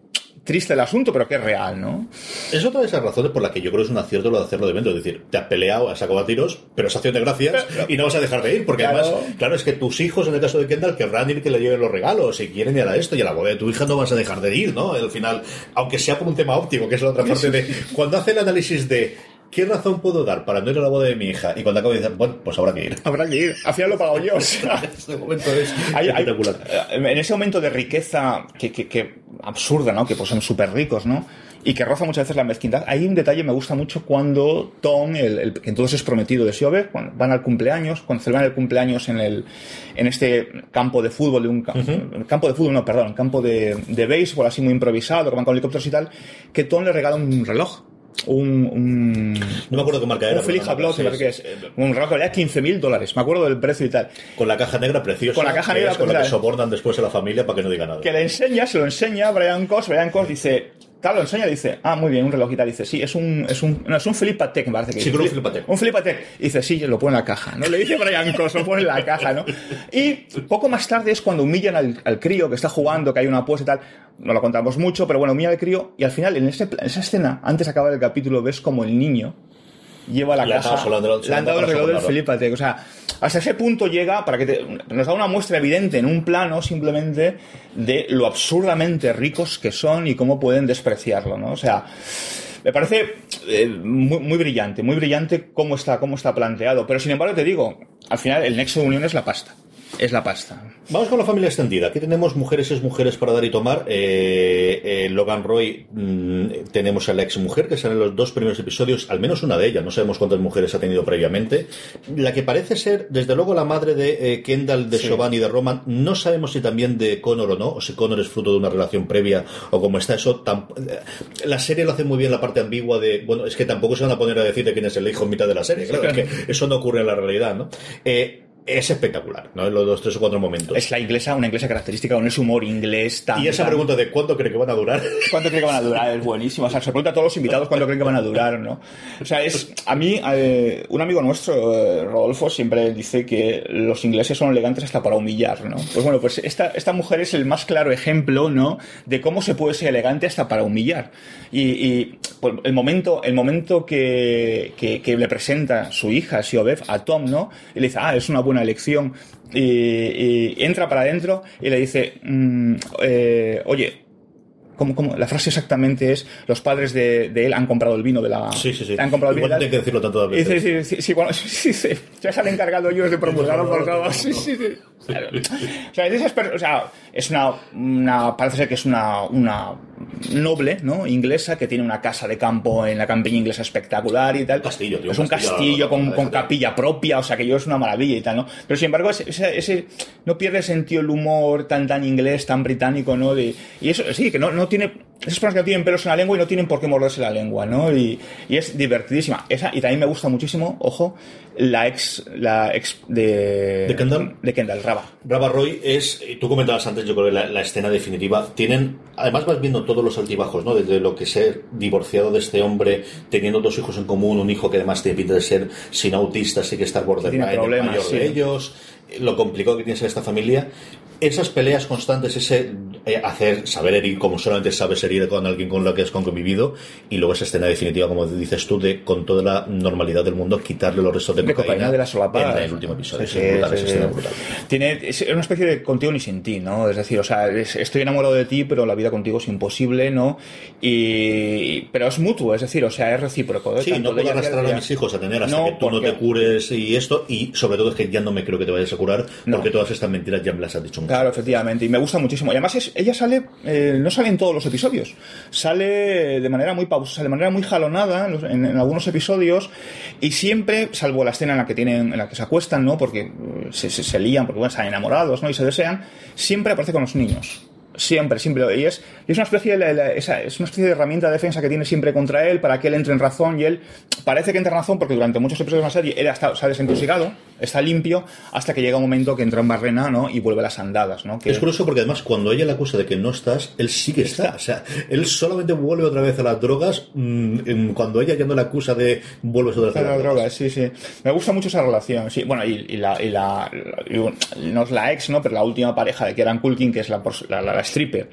triste el asunto, pero que es real, ¿no? Es otra de esas razones por las que yo creo que es un acierto lo de hacerlo de evento. Es decir, te has peleado, has sacado a tiros, pero es acción de gracias y no vas a dejar de ir. Porque Claro. además, claro, es que tus hijos, en el caso de Kendall, querrán ir que le lleven los regalos y quieren ir a esto y a la boda de tu hija no vas a dejar de ir, ¿no? Al final, aunque sea por un tema óptimo, que es la otra parte de. Cuando hace el análisis de. ¿Qué razón puedo dar para no ir a la boda de mi hija? Y cuando acabo dicen, bueno, pues habrá que ir. Habrá que ir. Al final lo pago yo. o sea. Este momento es Hay- hay- eh, en ese momento de riqueza que, que- que absurda, ¿no? Que pues son súper ricos, ¿no? Y que roza muchas veces la mezquindad. Hay un detalle que me gusta mucho cuando Tom, el, el- que entonces es prometido de Siobe, cuando van al cumpleaños, cuando celebran el cumpleaños en el en este campo de fútbol, de un ca- campo de fútbol, no, perdón, campo de, de béisbol así muy improvisado, que van con helicópteros y tal, que Tom le regala un reloj. Un, un, No me acuerdo qué marca era. un Philips Hublot, sí, que es. Un reloj que valía 15 mil dólares. Me acuerdo del precio y tal. Con la caja negra preciosa. Con la caja que negra, es con la que sobornan después a la familia para que no diga nada. que le enseña, se lo enseña a Brian Cos, Brian Cos dice, claro, lo enseña y dice, ah, muy bien, un reloj y tal, dice, sí, es un, es un, no, es un Philippe Patek, me parece que Sí, dice. un Patek. Un Philippe Patek. Y dice, sí, lo pone en la caja, ¿no? Le dice Brian Cos, lo pone en la caja, ¿no? Y poco más tarde es cuando humillan al, al crío que está jugando, que hay una apuesta y tal, no lo contamos mucho, pero bueno, humillan al crío, y al final, en, ese- en esa escena, antes de acabar el capítulo, ves como el niño lleva la Le caja, le han dado el reloj del Philippe Patek. O sea, hasta ese punto llega para que te- nos da una muestra evidente en un plano simplemente de lo absurdamente ricos que son y cómo pueden despreciarlo, ¿no? O sea, me parece eh, muy, muy brillante, muy brillante cómo está, cómo está planteado. Pero sin embargo, te digo, al final el nexo de unión es la pasta. Es la pasta. Vamos con la familia extendida. Aquí tenemos mujeres es mujeres para dar y tomar. Eh, eh, Logan Roy, mm, tenemos a la ex mujer que sale en los dos primeros episodios, al menos una de ellas. No sabemos cuántas mujeres ha tenido previamente. La que parece ser, desde luego, la madre de eh, Kendall, de Sí. Y de Roman. No sabemos si también de Connor o no, o si Connor es fruto de una relación previa o cómo está eso. La serie lo hace muy bien la parte ambigua de, bueno, es que tampoco se van a poner a decir de quién es el hijo en mitad de la serie. Claro, es que eso no ocurre en la realidad, ¿no? Eh, es espectacular, ¿no? En los dos, tres o cuatro momentos. Es la inglesa, una inglesa característica con ese humor inglés tan. Y esa tan- pregunta de cuánto cree que van a durar. ¿Cuánto creen que van a durar? Es buenísimo. O sea, se pregunta a todos los invitados cuánto creen que van a durar, ¿no? O sea, es. A mí, eh, un amigo nuestro, eh, Rodolfo, siempre dice que los ingleses son elegantes hasta para humillar, ¿no? Pues bueno, pues esta, esta mujer es el más claro ejemplo, ¿no? De cómo se puede ser elegante hasta para humillar. Y, y, pues, el momento, el momento que, que, que le presenta su hija, Siobev, a Tom, ¿no? Y le dice, ah, es una buena elección. Y, y entra para adentro y le dice, mm, eh, oye, ¿Cómo, cómo? La frase exactamente es: los padres de, de él han comprado el vino de la. Sí, sí, sí. Han comprado el vino. De hay que decirlo tantas veces. sí, sí, sí, bueno, sí, sí, ya se han encargado ellos de promulgarlo por todos. Sí, sí, sí. Claro. O sea, es o sea, es una, una, parece ser que es una, una noble, ¿no? Inglesa que tiene una casa de campo en la campiña inglesa espectacular y tal. Castillo, tío, Es un castillo, con, capilla propia, o sea, que yo es una maravilla y tal, ¿no? Pero sin embargo, ese- no pierde sentido el humor tan, tan inglés, tan británico, ¿no? De- y eso, sí, que no, no tiene, esas personas que no tienen pelos en la lengua y no tienen por qué morderse la lengua, ¿no? Y, y es divertidísima. Esa, y también me gusta muchísimo, ojo, la ex, la ex de... ¿De Kendall? De Kendall, Raba. Brava Roy es, y tú comentabas antes, yo creo que la, la escena definitiva, tienen, además vas viendo todos los altibajos, ¿no? Desde lo que ser divorciado de este hombre, teniendo dos hijos en común, un hijo que además tiene pinta de ser sin autista, sí que está borderline, el mayor de sí. ellos, lo complicado que tiene ser esta familia, esas peleas constantes, ese eh, hacer, saber herir como solamente sabes herir con alguien con lo que has convivido, y luego esa escena definitiva, como dices tú, de con toda la normalidad del mundo, quitarle los restos de, de cocaína de la solapada. en el último episodio. Sí, es brutal, sí, esa escena es brutal. Tiene, es una especie de contigo ni sin ti, ¿no? Es decir, o sea, es- estoy enamorado de ti, pero la vida contigo es imposible, ¿no? Y, pero es mutuo, es decir, o sea, es recíproco. ¿eh? Sí, Tanto no puedo arrastrar a mis hijos a tener hasta No, que tú no porque- te cures y esto, y sobre todo es que ya no me creo que te vayas a curar, No. porque todas estas mentiras ya me las has dicho. Claro, efectivamente, y me gusta muchísimo. Y además ella sale, eh, no sale en todos los episodios, sale de manera muy pausa, de manera muy jalonada en, los- en- en algunos episodios y siempre, salvo la escena en la que tienen, en la que se acuestan, ¿no? Porque eh, se, se, se lían, porque bueno, están enamorados, ¿no? Y se desean, siempre aparece con los niños. Siempre, siempre. Y es, y es una especie de, la- la- esa- es una especie de herramienta de defensa que tiene siempre contra él para que él entre en razón y él parece que entra en razón porque durante muchos episodios de la serie él se ha desintoxicado está limpio, hasta que llega un momento que entra en barrena, ¿no? Y vuelve a las andadas, ¿no? Que... Es curioso porque además cuando ella le acusa de que no estás, él sí que está. O sea, él solamente vuelve otra vez a las drogas mmm, cuando ella ya no le acusa de vuelves otra vez a las drogas. drogas. Sí, sí. Me gusta mucho esa relación, sí. Bueno, y, y la, y la, y, no es la ex, ¿no? Pero la última pareja de Kieran Culkin, que es la, la, la stripper,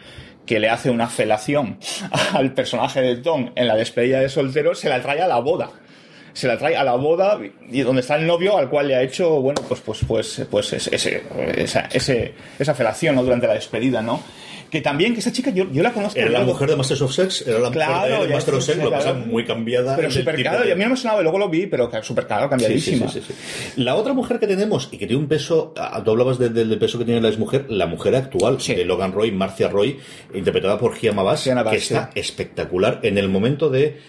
que le hace una felación al personaje de Tom en la despedida de soltero, se la trae a la boda se la trae a la boda y donde está el novio al cual le ha hecho, bueno, pues, pues, pues, pues ese, esa, ese, esa felación ¿no? durante la despedida, ¿no? Que también, que esa chica, yo, yo la conozco. Era la mujer de Masters of Sex, era la mujer de Masters of Sex, lo pasa muy cambiada. Pero súper claro, y a mí no me sonaba, y luego lo vi, pero súper claro, cambiadísima. Sí, sí, sí, La otra mujer que tenemos, y que tiene un peso, tú hablabas del peso que tiene la mujer, la mujer actual, de Logan Roy, Marcia Roy, interpretada por Gia Mabas, que está espectacular en el momento de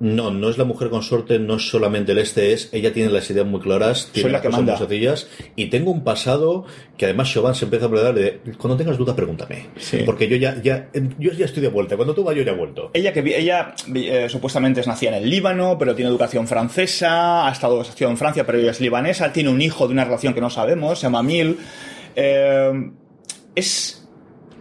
no, no es la mujer consorte, no es solamente el este, es ella tiene las ideas muy claras, tiene las cosas muy sencillas y tengo un pasado que además Chauvin se empieza a hablar de cuando tengas dudas pregúntame, porque yo ya, ya yo ya estoy de vuelta, cuando tú vayas yo ya he vuelto. Ella que ella eh, supuestamente es nacida en el Líbano, pero tiene educación francesa, ha estado en Francia, pero ella es libanesa, tiene un hijo de una relación que no sabemos, se llama Mil. Eh, es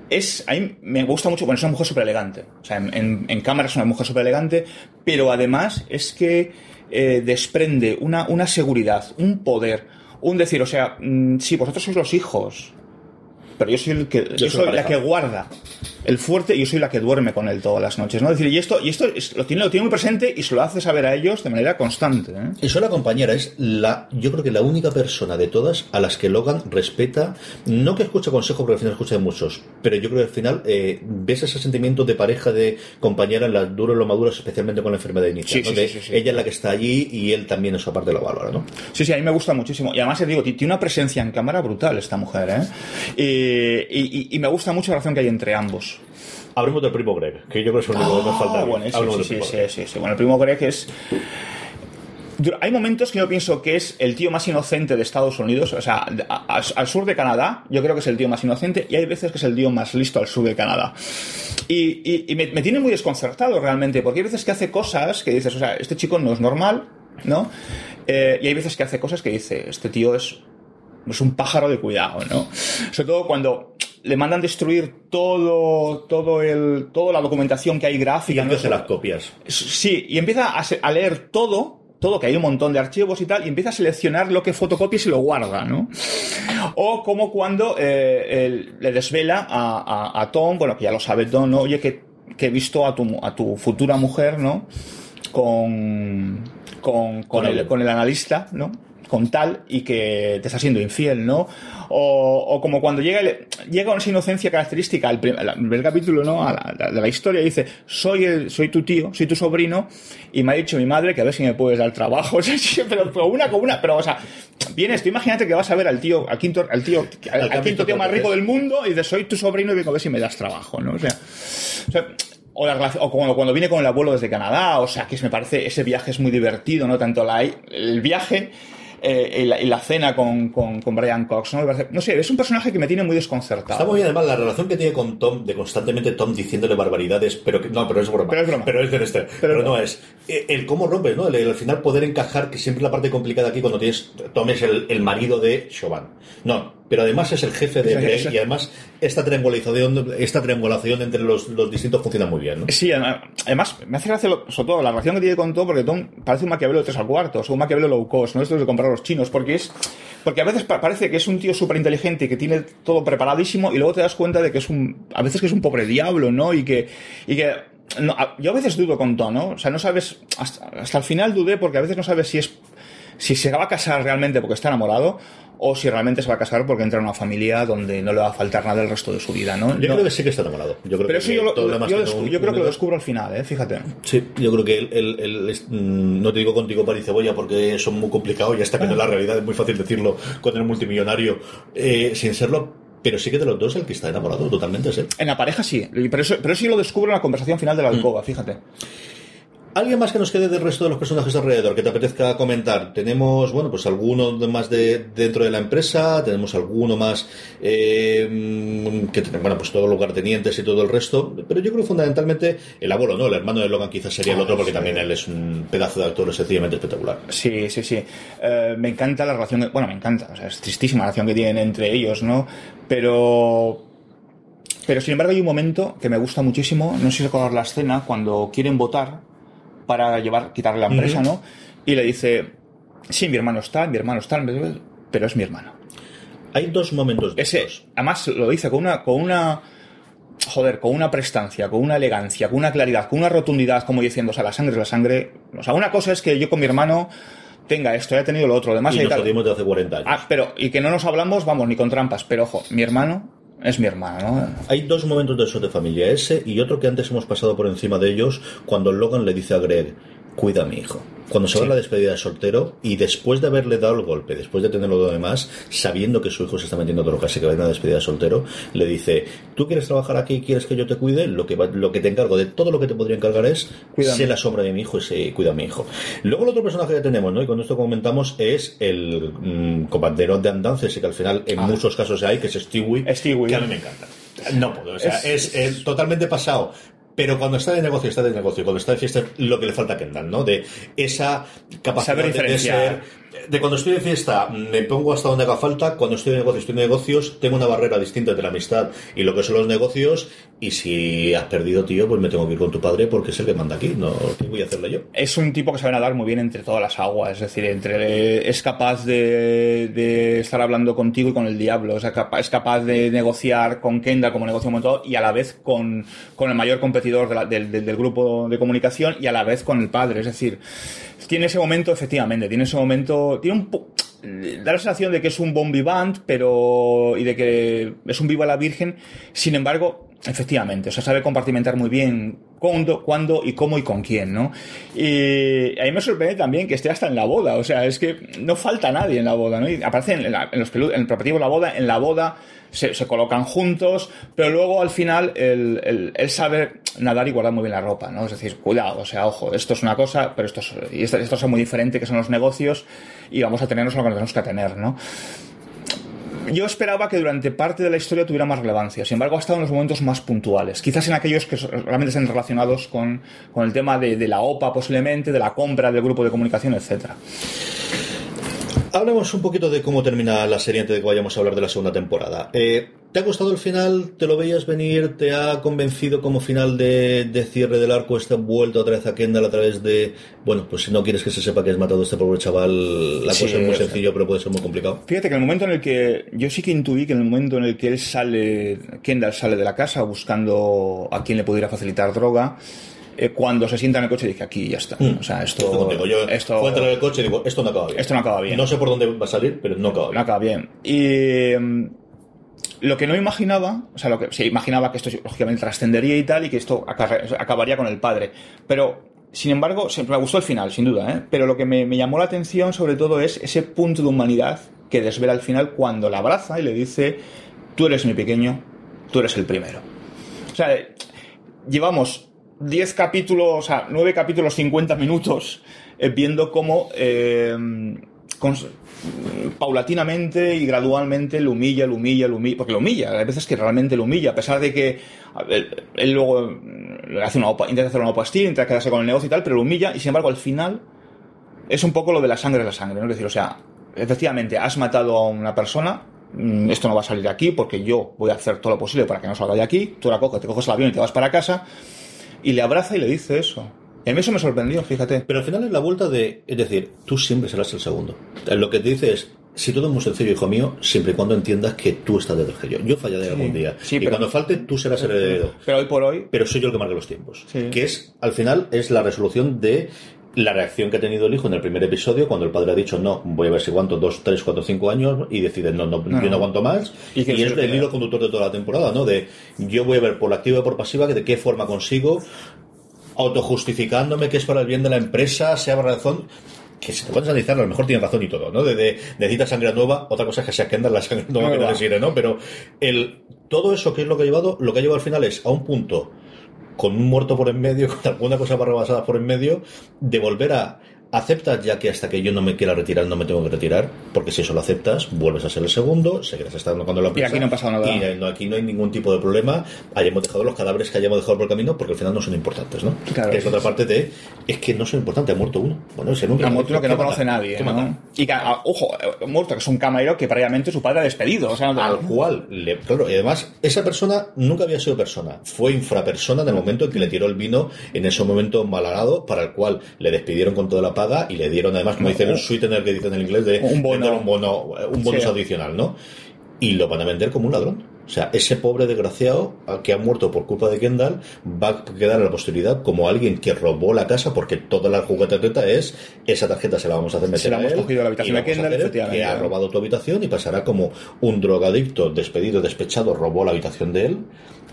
es, a mí me gusta mucho, bueno, es una mujer súper elegante. O sea, en, en, cámara es una mujer súper elegante, pero además es que eh, desprende una, una seguridad, un poder, un decir, o sea, mm, sí, vosotros sois los hijos, pero yo soy el que yo, soy, la que guarda el fuerte y yo soy la que duerme con él todas las noches, ¿no? Es decir, y esto, y esto lo, tiene, lo tiene muy presente y se lo hace saber a ellos de manera constante. ¿eh? Y soy la compañera, es la, yo creo que la única persona de todas a las que Logan respeta, no que escuche consejos, porque al final escucha de muchos, pero yo creo que al final eh, ves ese sentimiento de pareja, de compañera en las duras y lo maduras, especialmente con la enfermedad. Sí, sí, sí, ella es la que está allí y él también esa parte lo valora, ¿no? Sí, sí, a mí me gusta muchísimo. Y además, te digo, tiene una presencia en cámara brutal esta mujer, ¿eh? Y, y me gusta mucho la relación que hay entre ambos. Hablemos del primo Greg, que yo creo que es lo único que nos falta. Ah, bueno, sí, sí, sí, sí, sí, Bueno, el primo Greg es. Hay momentos que yo pienso que es el tío más inocente de Estados Unidos, o sea, al sur de Canadá, yo creo que es el tío más inocente, y hay veces que es el tío más listo al sur de Canadá. Y, me, tiene muy desconcertado realmente, porque hay veces que hace cosas que dices, o sea, este chico no es normal, ¿no? Eh, y hay veces que hace cosas que dice, este tío es, es un pájaro de cuidado, ¿no? Sobre todo cuando le mandan destruir todo, todo el, toda la documentación que hay gráfica. Y ¿no? las copias. Sí, y empieza a, leer todo, todo, que hay un montón de archivos y tal, y empieza a seleccionar lo que fotocopia y se lo guarda, ¿no? O como cuando eh, le desvela a, Tom, bueno, que ya lo sabe Tom, ¿no? Oye, que, que he visto a tu, a tu futura mujer, ¿no? Con, con, con, el, con el analista, ¿no? Con tal y que te está siendo infiel, ¿no? O, como cuando llega, llega una inocencia característica al primer, capítulo, ¿no? de la historia, dice, soy, el, soy tu tío, soy tu sobrino, y me ha dicho mi madre que a ver si me puedes dar trabajo. pero, pero, una con una, pero, o sea, vienes, tú imagínate que vas a ver al tío, al quinto, al tío, al, quinto tío más rico del mundo, y dices, soy tu sobrino y vengo a ver si me das trabajo, ¿no? O sea, o sea o, la, o cuando, cuando viene con el abuelo desde Canadá, o sea, que me parece, ese viaje es muy divertido, ¿no? Tanto la, el viaje eh, y, la, cena con, con, Brian Cox, ¿no? No sé, es un personaje que me tiene muy desconcertado. Está muy bien, además, la relación que tiene con Tom, de constantemente Tom diciéndole barbaridades, pero que, no, pero es broma. Pero es broma. Pero es de este. Pero, no es. Eh, el, cómo rompes, ¿no? El, al final poder encajar, que siempre es la parte complicada aquí cuando tienes, Tom es el, el marido de Chauvin. No, pero además es el jefe de y además esta triangulación, esta triangulación entre los, los, distintos funciona muy bien. ¿no? Sí, además me hace gracia sobre todo la relación que tiene con Tom porque Tom parece un Maquiavelo de tres al cuarto, o un Maquiavelo low cost, no esto es de comprar los chinos, porque es porque a veces parece que es un tío súper inteligente y que tiene todo preparadísimo y luego te das cuenta de que es un a veces que es un pobre diablo, ¿no? Y que y que yo a veces dudo con Tom, ¿no? O sea, no sabes hasta, hasta el final dudé porque a veces no sabes si es si se va a casar realmente porque está enamorado o si realmente se va a casar porque entra en una familia donde no le va a faltar nada el resto de su vida, ¿no? Yo creo que sí que está enamorado. Yo creo Pero que yo, yo, creo que lo descubro al final, ¿eh? Fíjate. Sí, yo creo que él, mm, no te digo contigo para cebolla porque son muy complicados y hasta que no la realidad es muy fácil decirlo con el multimillonario eh, sin serlo, pero sí que de los dos el que está enamorado totalmente es él. En la pareja sí, pero eso, pero eso lo descubro en la conversación final de la alcoba, mm. fíjate. ¿Alguien más que nos quede del resto de los personajes alrededor que te apetezca comentar? Tenemos, bueno, pues alguno más de dentro de la empresa, tenemos alguno más eh, que bueno, pues todos los lugartenientes y todo el resto, pero yo creo fundamentalmente el abuelo, ¿no? El hermano de Logan quizás sería el otro porque también él es un pedazo de actor sencillamente espectacular. Sí, sí, sí. Eh, me encanta la relación, bueno, me encanta, o sea, es tristísima la relación que tienen entre ellos, ¿no? Pero pero sin embargo hay un momento que me gusta muchísimo, no sé si recordar la escena, cuando quieren votar para llevar, quitarle la empresa, ¿no? Y le dice, sí, mi hermano está, mi hermano está, pero es mi hermano. Hay dos momentos de Ese, Además lo dice con una, con una, joder, con una prestancia, con una elegancia, con una claridad, con una rotundidad, como diciendo, o sea, la sangre es la sangre. O sea, una cosa es que yo con mi hermano tenga esto, haya tenido lo otro, además y nos de hace 40 años. Ah, pero, y que no nos hablamos, vamos, ni con trampas, pero ojo, mi hermano es mi hermano, ¿no? Hay dos momentos de eso de familia, ese y otro que antes hemos pasado por encima de ellos, cuando Logan le dice a Greg, cuida a mi hijo. Cuando se va a la despedida de soltero y después de haberle dado el golpe, después de tenerlo lo demás, sabiendo que su hijo se está metiendo a casi que va a una despedida de soltero, le dice, ¿tú quieres trabajar aquí y quieres que yo te cuide? Lo que, lo que te encargo de todo lo que te podría encargar es ser la sombra de mi hijo y se cuida a mi hijo. Luego el otro personaje que tenemos, ¿no? Y con esto comentamos, es el mm, compañero de andances y que al final en ah. muchos casos hay, que es Stewie, Stewie. que a mí me encanta. No puedo, o sea, es totalmente pasado pero cuando está de negocio, está de negocio. Cuando está de fiesta, lo que le falta a Kendall, ¿no? De esa capacidad de, ser de cuando estoy de fiesta me pongo hasta donde haga falta, cuando estoy de negocios, estoy de negocios, tengo una barrera distinta entre la amistad y lo que son los negocios, y si has perdido, tío, pues me tengo que ir con tu padre porque es el que manda aquí, no ¿qué voy a hacerle yo. Es un tipo que sabe nadar muy bien entre todas las aguas, es decir, entre es capaz de, estar hablando contigo y con el diablo, es capaz, es capaz de negociar con Kendall como negocio montado y a la vez con, con el mayor competidor del, del grupo de comunicación y a la vez con el padre, es decir, tiene ese momento, efectivamente, tiene ese momento, tiene un da la sensación de que es un bon vivant, pero, y de que es un viva la virgen, sin embargo, efectivamente, o sea, sabe compartimentar muy bien cuándo, cuándo y cómo y con quién, ¿no? Y a mí me sorprende también que esté hasta en la boda, o sea, es que no falta nadie en la boda, ¿no? Y aparece en, los en el preparativo de la boda, en la boda se, colocan juntos, pero luego al final él, sabe nadar y guardar muy bien la ropa, ¿no? Es decir, cuidado, o sea, ojo, esto es una cosa, pero esto es, y esto, esto es muy diferente que son los negocios y vamos a tenernos lo que tenemos que tener, ¿no? Yo esperaba que durante parte de la historia tuviera más relevancia. Sin embargo, ha estado en los momentos más puntuales. Quizás en aquellos que realmente estén relacionados con, el tema de, de, la OPA, posiblemente, de la compra del grupo de comunicación, etcétera. Hablemos un poquito de cómo termina la serie antes de que vayamos a hablar de la segunda temporada. Eh, ¿Te ha gustado el final? ¿Te lo veías venir? ¿Te ha convencido como final de, cierre del arco esta vuelta otra vez a Kendall a través de... Bueno, pues si no quieres que se sepa que has matado a este pobre chaval, la cosa es muy sencilla, pero puede ser muy complicado. Fíjate que en el momento en el que... Yo sí que intuí que en el momento en el que él sale, Kendall sale de la casa buscando a quien le pudiera facilitar droga, eh, cuando se sienta en el coche dice aquí ya está. Mm. O sea, esto. yo esto, entrar en el coche y digo, esto no acaba bien. Esto no acaba bien. No sé por dónde va a salir, pero no acaba bien. No acaba bien. Y. Mm, lo que no imaginaba, o sea, lo que se imaginaba que esto lógicamente trascendería y tal, y que esto acabaría con el padre. Pero, sin embargo, me gustó el final, sin duda, ¿eh? Pero lo que me, me llamó la atención, sobre todo, es ese punto de humanidad que desvela al final cuando la abraza y le dice: Tú eres mi pequeño, tú eres el primero. O sea, llevamos 10 capítulos, o sea, 9 capítulos, 50 minutos, eh, viendo cómo eh, paulatinamente y gradualmente lo humilla, lo humilla, lo humilla, porque lo humilla, hay veces que realmente lo humilla, a pesar de que él, luego le hace una intenta hacer una opa intenta quedarse con el negocio y tal, pero lo humilla y sin embargo al final es un poco lo de la sangre es la sangre, ¿no? Es decir, o sea, efectivamente has matado a una persona, mm, esto no va a salir de aquí porque yo voy a hacer todo lo posible para que no salga de aquí, tú la coges, te coges el avión y te vas para casa, y le abraza y le dice eso. Y a mí eso me sorprendió, fíjate. Pero al final es la vuelta de, es decir, tú siempre serás el segundo. Lo que te dice es, si todo es muy sencillo, hijo mío, siempre y cuando entiendas que tú estás detrás de yo. Yo fallaré algún día. y cuando falte, tú serás el heredero. Pero hoy por hoy. Pero soy yo el que marca los tiempos. Que es, al final, es la resolución de la reacción que ha tenido el hijo en el primer episodio, cuando el padre ha dicho no, voy a ver si aguanto dos, tres, cuatro, cinco años, y decide no, no, yo no aguanto más. Y, y es el hilo conductor de toda la temporada, ¿no? De yo voy a ver por la activa y por pasiva de qué forma consigo autojustificándome que es para el bien de la empresa, sea razón que si te puedes analizarlo, a lo mejor tiene razón y todo, ¿no? De, de necesitas sangre nueva, otra cosa es que sea Kendall la sangre nueva que necesite, ¿no? Pero el, todo eso que es lo que ha llevado, lo que ha llevado al final es a un punto con un muerto por en medio, con alguna cosa barrabasada por en medio, de volver a aceptas ya que hasta que yo no me quiera retirar no me tengo que retirar, porque si eso lo aceptas, vuelves a ser el segundo, seguirás estando cuando lo Y aquí no ha pasado nada. Y no, aquí no hay ningún tipo de problema, hayamos dejado los cadáveres que hayamos dejado por el camino, porque al final no son importantes, ¿no? Claro, que es sí, otra sí. parte de, es que no son importantes, ha muerto uno. Bueno, ese nunca. Ha muerto uno que no ¿qué conoce mata? nadie. ¿Qué ¿no? mata? Y que, ah, ojo, eh, muerto, que es un camarero que previamente su padre ha despedido. O sea, no- al cual, le- claro, y además, esa persona nunca había sido persona, fue infrapersona en el momento en que le tiró el vino en ese momento malagado, para el cual le despidieron con toda la y le dieron, además, como dicen en sweetener que dicen en inglés, de Un bono. vender un bono, un bonus Sí. adicional, ¿no? Y lo van a vender como un ladrón. O sea, ese pobre desgraciado que ha muerto por culpa de Kendall va a quedar a la posteridad como alguien que robó la casa porque toda la juguetarjeta es esa tarjeta se la vamos a hacer meter Se la a hemos él cogido de la habitación de a Kendall, efectivamente. que ha robado tu habitación y pasará como un drogadicto despedido, despechado, robó la habitación de él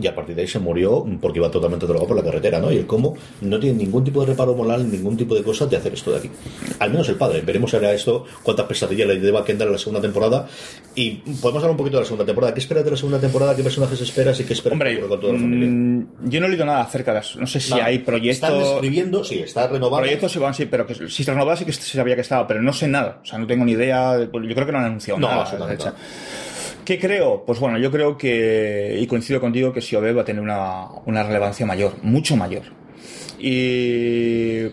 y a partir de ahí se murió porque iba totalmente drogado por la carretera, ¿no? Y el cómo no tiene ningún tipo de reparo moral, ningún tipo de cosa de hacer esto de aquí. Al menos el padre. Veremos ahora esto, cuántas pesadillas le lleva a Kendall en la segunda temporada. Y podemos hablar un poquito de la segunda temporada. ¿Qué esperas de la segunda temporada? ¿Qué personajes esperas y qué esperas Hombre, con toda la familia? mm, yo no he leído nada acerca de eso. No sé si Nada. hay proyectos. Están escribiendo, sí, está renovado. Proyectos se van, sí, pero que si se renovaba sí que se sabía que estaba, pero no sé nada. O sea, no tengo ni idea. de- Yo creo que no han anunciado No, nada. ¿Qué creo? Pues bueno, yo creo que, y coincido contigo, que Siobe va a tener una, una relevancia mayor, mucho mayor. Y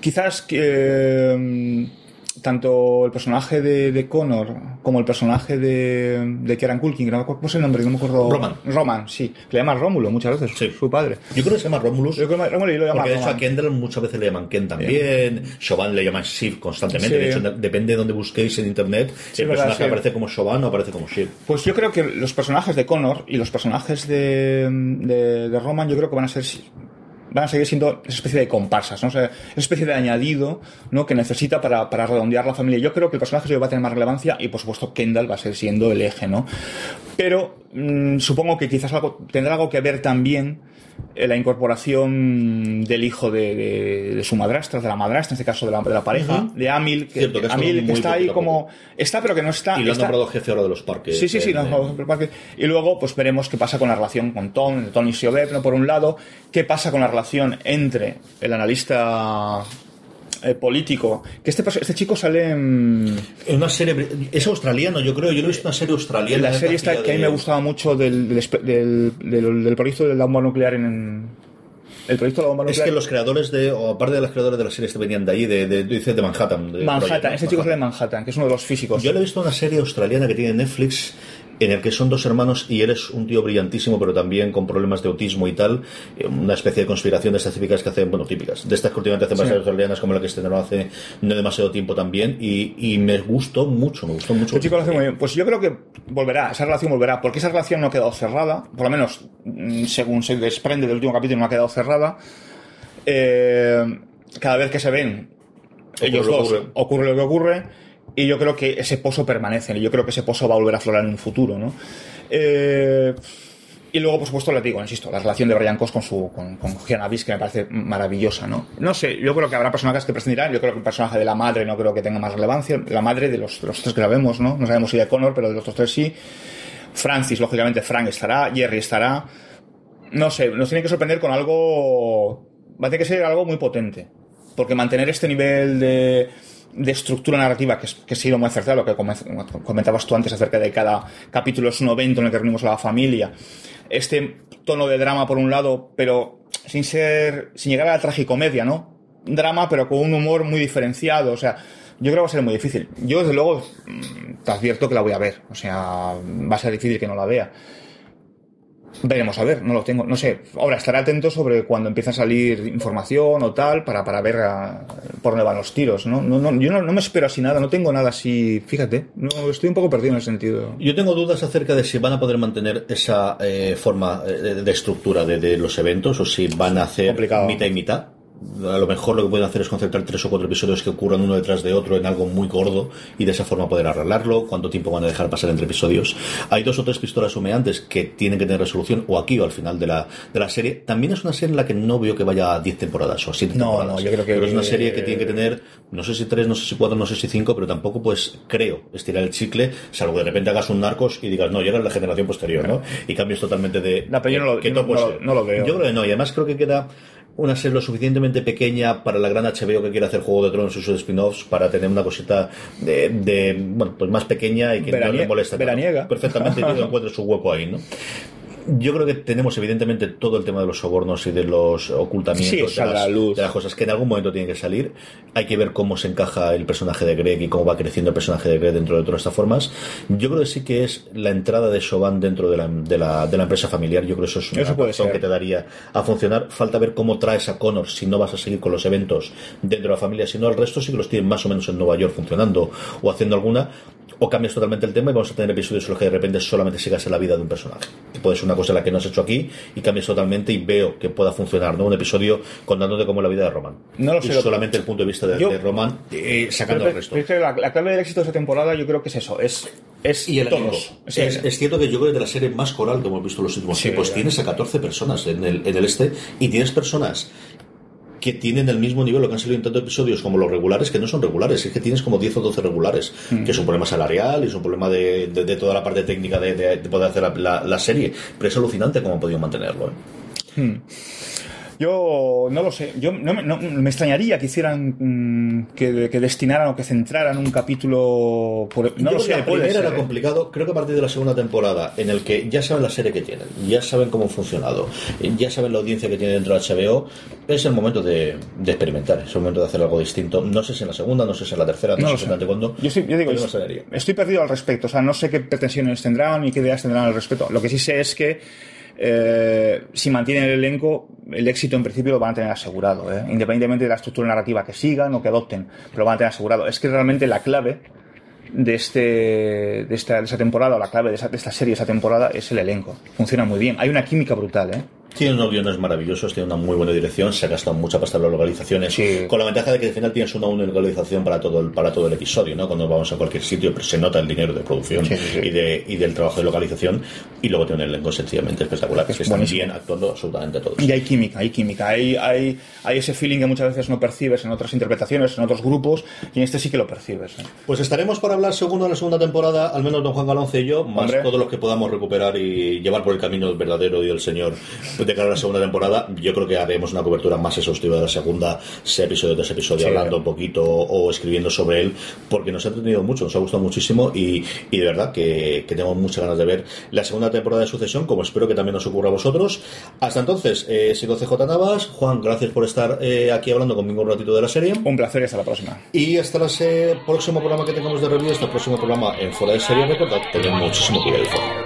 quizás que mm, tanto el personaje de, de Connor como el personaje de, de Kieran Culkin, no me acuerdo, ¿cómo es el nombre? No me acuerdo. Roman. Roman, sí. Que le llama Rómulo muchas veces, Sí. su padre. Yo creo que se llama Romulus. Yo creo que Rómulo y lo llama Porque de hecho a. Kendall muchas veces le llaman Ken también, Chauvin le llaman Shiv constantemente, Sí. de hecho de- depende de donde busquéis en internet, Sí, el verdad, personaje sí. aparece como Chauvin o aparece como Shiv. Pues yo creo que los personajes de Connor y los personajes de, de, de Roman, yo creo que van a ser van a seguir siendo esa especie de comparsas, ¿no? O sea, esa especie de añadido ¿no? que necesita para, para redondear la familia. Yo creo que el personaje va a tener más relevancia y, por supuesto, Kendall va a seguir siendo el eje, ¿no? Pero mm, supongo que quizás algo, tendrá algo que ver también la incorporación del hijo de, de- de su madrastra, de la madrastra, en este caso de la, de la pareja, de Amil, que, Cierto, que es Amil muy que está ahí como... Está, pero que no está... y lo han está- nombrado jefe ahora de los parques. Sí, sí, sí, de- nos de- vamos al parque. Y luego, pues veremos qué pasa con la relación con Tom, de Tony Siobeb, ¿no? Por un lado, qué pasa con la relación entre el analista eh, político, que este, este chico sale en, En una serie, es australiano, yo creo, yo lo he visto en una serie australiana. la serie esta que a mí de- me gustaba mucho del, del, del, del- del proyecto de la bomba nuclear en... El proyecto de la bomba Es nuclear... que los creadores de, o aparte de los creadores de la serie, este venían de ahí, de, de, dice de Manhattan. de Manhattan, Project, ¿no? este chico sale en Manhattan, que es uno de los físicos. Yo le he visto una serie australiana que tiene Netflix en el que son dos hermanos y él es un tío brillantísimo pero también con problemas de autismo y tal eh, una especie de conspiración de estas típicas que hacen bueno típicas de estas que últimamente hacen Sí. australianas como la que estrenaron hace no demasiado tiempo también y, y me gustó mucho me gustó mucho Este chico lo hace muy bien. Pues yo creo que volverá, esa relación volverá, porque esa relación no ha quedado cerrada, por lo menos mm, según se desprende del último capítulo, no ha quedado cerrada. Eh, cada vez que se ven ellos lo que dos, ocurre. ocurre lo que ocurre, y yo creo que ese pozo permanece, y yo creo que ese pozo va a volver a aflorar en un futuro, ¿no? Eh, y luego, por supuesto, le digo, insisto, la relación de Brian Cox con su con, con que me parece maravillosa, ¿no? No sé, yo creo que habrá personajes que prescindirán, yo creo que el personaje de la madre no creo que tenga más relevancia, la madre de los, los tres que la vemos, ¿no? No sabemos si de Connor, pero de los otros tres sí. Francis, lógicamente, Frank estará, Jerry estará. No sé, nos tiene que sorprender con algo. Va a tener que ser algo muy potente. Porque mantener este nivel de, de estructura narrativa, que, que ha sido muy acertado, lo que come- comentabas tú antes acerca de cada capítulo es un evento en el que reunimos a la familia. Este tono de drama por un lado, pero sin ser. sin llegar a la tragicomedia, ¿no? Drama, pero con un humor muy diferenciado. O sea, yo creo que va a ser muy difícil. Yo, desde luego, mm, te advierto que la voy a ver. O sea, va a ser difícil que no la vea. Veremos a ver, no lo tengo, no sé. Ahora estaré atento sobre cuando empieza a salir información o tal para, para ver a- por dónde van los tiros, ¿no? no, no yo no, no me espero así nada, no tengo nada así, fíjate, no, estoy un poco perdido en ese sentido. Yo tengo dudas acerca de si van a poder mantener esa eh, forma eh, de, de estructura de, de los eventos o si van a hacer Complicado. mitad y mitad. A lo mejor lo que pueden hacer es concentrar tres o cuatro episodios que ocurran uno detrás de otro en algo muy gordo y de esa forma poder arreglarlo, cuánto tiempo van a dejar pasar entre episodios. Hay dos o tres pistolas humeantes que tienen que tener resolución o aquí o al final de la, de la serie. También es una serie en la que no veo que vaya a 10 temporadas o a 7 No, temporadas. no, yo creo que- Pero es una serie que tiene que tener, no sé si tres, no sé si cuatro, no sé si cinco, pero tampoco pues creo estirar el chicle, salvo que de repente hagas un narcos y digas, no, ya era la generación posterior, ¿no? Y cambies totalmente de... No, pero yo no lo- no- no no lo veo. Yo creo que no, y además creo que queda una serie lo suficientemente pequeña para la gran HBO que quiere hacer Juego de Tronos y sus spin-offs para tener una cosita de, de, bueno, pues más pequeña y que no le veraniega. Perfectamente y encuentre su hueco ahí, ¿no? Yo creo que tenemos evidentemente todo el tema de los sobornos y de los ocultamientos Sí, de, las, luz. de las cosas que en algún momento tienen que salir. Hay que ver cómo se encaja el personaje de Greg y cómo va creciendo el personaje de Greg dentro de todas estas formas. Yo creo que sí que es la entrada de Chauvin dentro de la, de la, de la empresa familiar. Yo creo que eso es una Eso puede razón ser. que te daría a funcionar. Falta ver cómo traes a Connor si no vas a seguir con los eventos dentro de la familia, si no el resto sí que los tienen más o menos en Nueva York funcionando o haciendo alguna. O cambias totalmente el tema y vamos a tener episodios en los que de repente solamente sigas en la vida de un personaje. Que puede ser una cosa en la que no has hecho aquí y cambias totalmente y veo que pueda funcionar, ¿no? Un episodio contándote cómo es la vida de Roman. No lo y sé, lo- solamente el punto de vista de, Yo- de Roman eh, sacando Pero- el resto. pero la, la clave del éxito de esta temporada yo creo que es eso, es, es Y el todos. Es, es cierto que yo creo que de la serie más coral que hemos visto en los últimos Sí, tiempos, tienes a 14 personas en el, en el este y tienes personas que tienen el mismo nivel, lo que han salido en tantos episodios como los regulares, que no son regulares, es que tienes como 10 o 12 regulares, Mm. que es un problema salarial y es un problema de, de- de toda la parte técnica de, de- de poder hacer la, la- la serie, pero es alucinante cómo han podido mantenerlo. ¿eh? Yo no lo sé. Yo no me, no- me extrañaría que hicieran mm, que, que destinaran o que centraran un capítulo. Por, no Yo lo sé. la primera ser, era ¿eh? complicado. Creo que a partir de la segunda temporada, en el que ya saben la serie que tienen, ya saben cómo ha funcionado, ya saben la audiencia que tiene dentro de HBO, es el momento de, de experimentar, es el momento de hacer algo distinto. No sé si en la segunda, no sé si en la tercera, no, No sé cuándo. Yo, estoy, yo digo, extrañaría. estoy perdido al respecto. O sea, no sé qué pretensiones tendrán ni qué ideas tendrán al respecto. Lo que sí sé es que eh, si mantienen el elenco, el éxito en principio lo van a tener asegurado, ¿eh? independientemente de la estructura narrativa que sigan o que adopten, pero lo van a tener asegurado. Es que realmente la clave de, este, de, esta, temporada o la clave de, esta serie, esa temporada, es el elenco. Funciona muy bien. Hay una química brutal, ¿eh? Tiene unos guiones maravillosos, tiene una muy buena dirección, se ha gastado mucha pasta en las localizaciones, Sí. con la ventaja de que al final tienes una única localización para todo el, para todo el episodio, ¿no? Cuando vamos a cualquier sitio, pero se nota el dinero de producción Sí, sí, sí. Y, de, y del trabajo de localización, y luego tiene un elenco sencillamente espectacular, que Es están bien actuando absolutamente todos. Y hay química, hay química, hay, hay, hay ese feeling que muchas veces no percibes en otras interpretaciones, en otros grupos, y en este sí que lo percibes. ¿eh? Pues estaremos por hablar segundo de la segunda temporada, al menos don Juan Galonce y yo, más Hombre. todos los que podamos recuperar y llevar por el camino verdadero y del Señor de cara a la segunda temporada. Yo creo que haremos una cobertura más exhaustiva de la segunda, sea episodio tras episodio, Sí. hablando un poquito o escribiendo sobre él, porque nos ha entretenido mucho, nos ha gustado muchísimo y, y de verdad que, que tenemos muchas ganas de ver la segunda temporada de Sucesión, como espero que también nos ocurra a vosotros. Hasta entonces, eh, sigo CJ Navas. Juan, gracias por estar eh, aquí hablando conmigo un ratito de la serie. Un placer y hasta la próxima. Y hasta el próximo programa que tengamos de review, hasta el próximo programa en Fuera de Serie, recordad, tened muchísimo cuidado.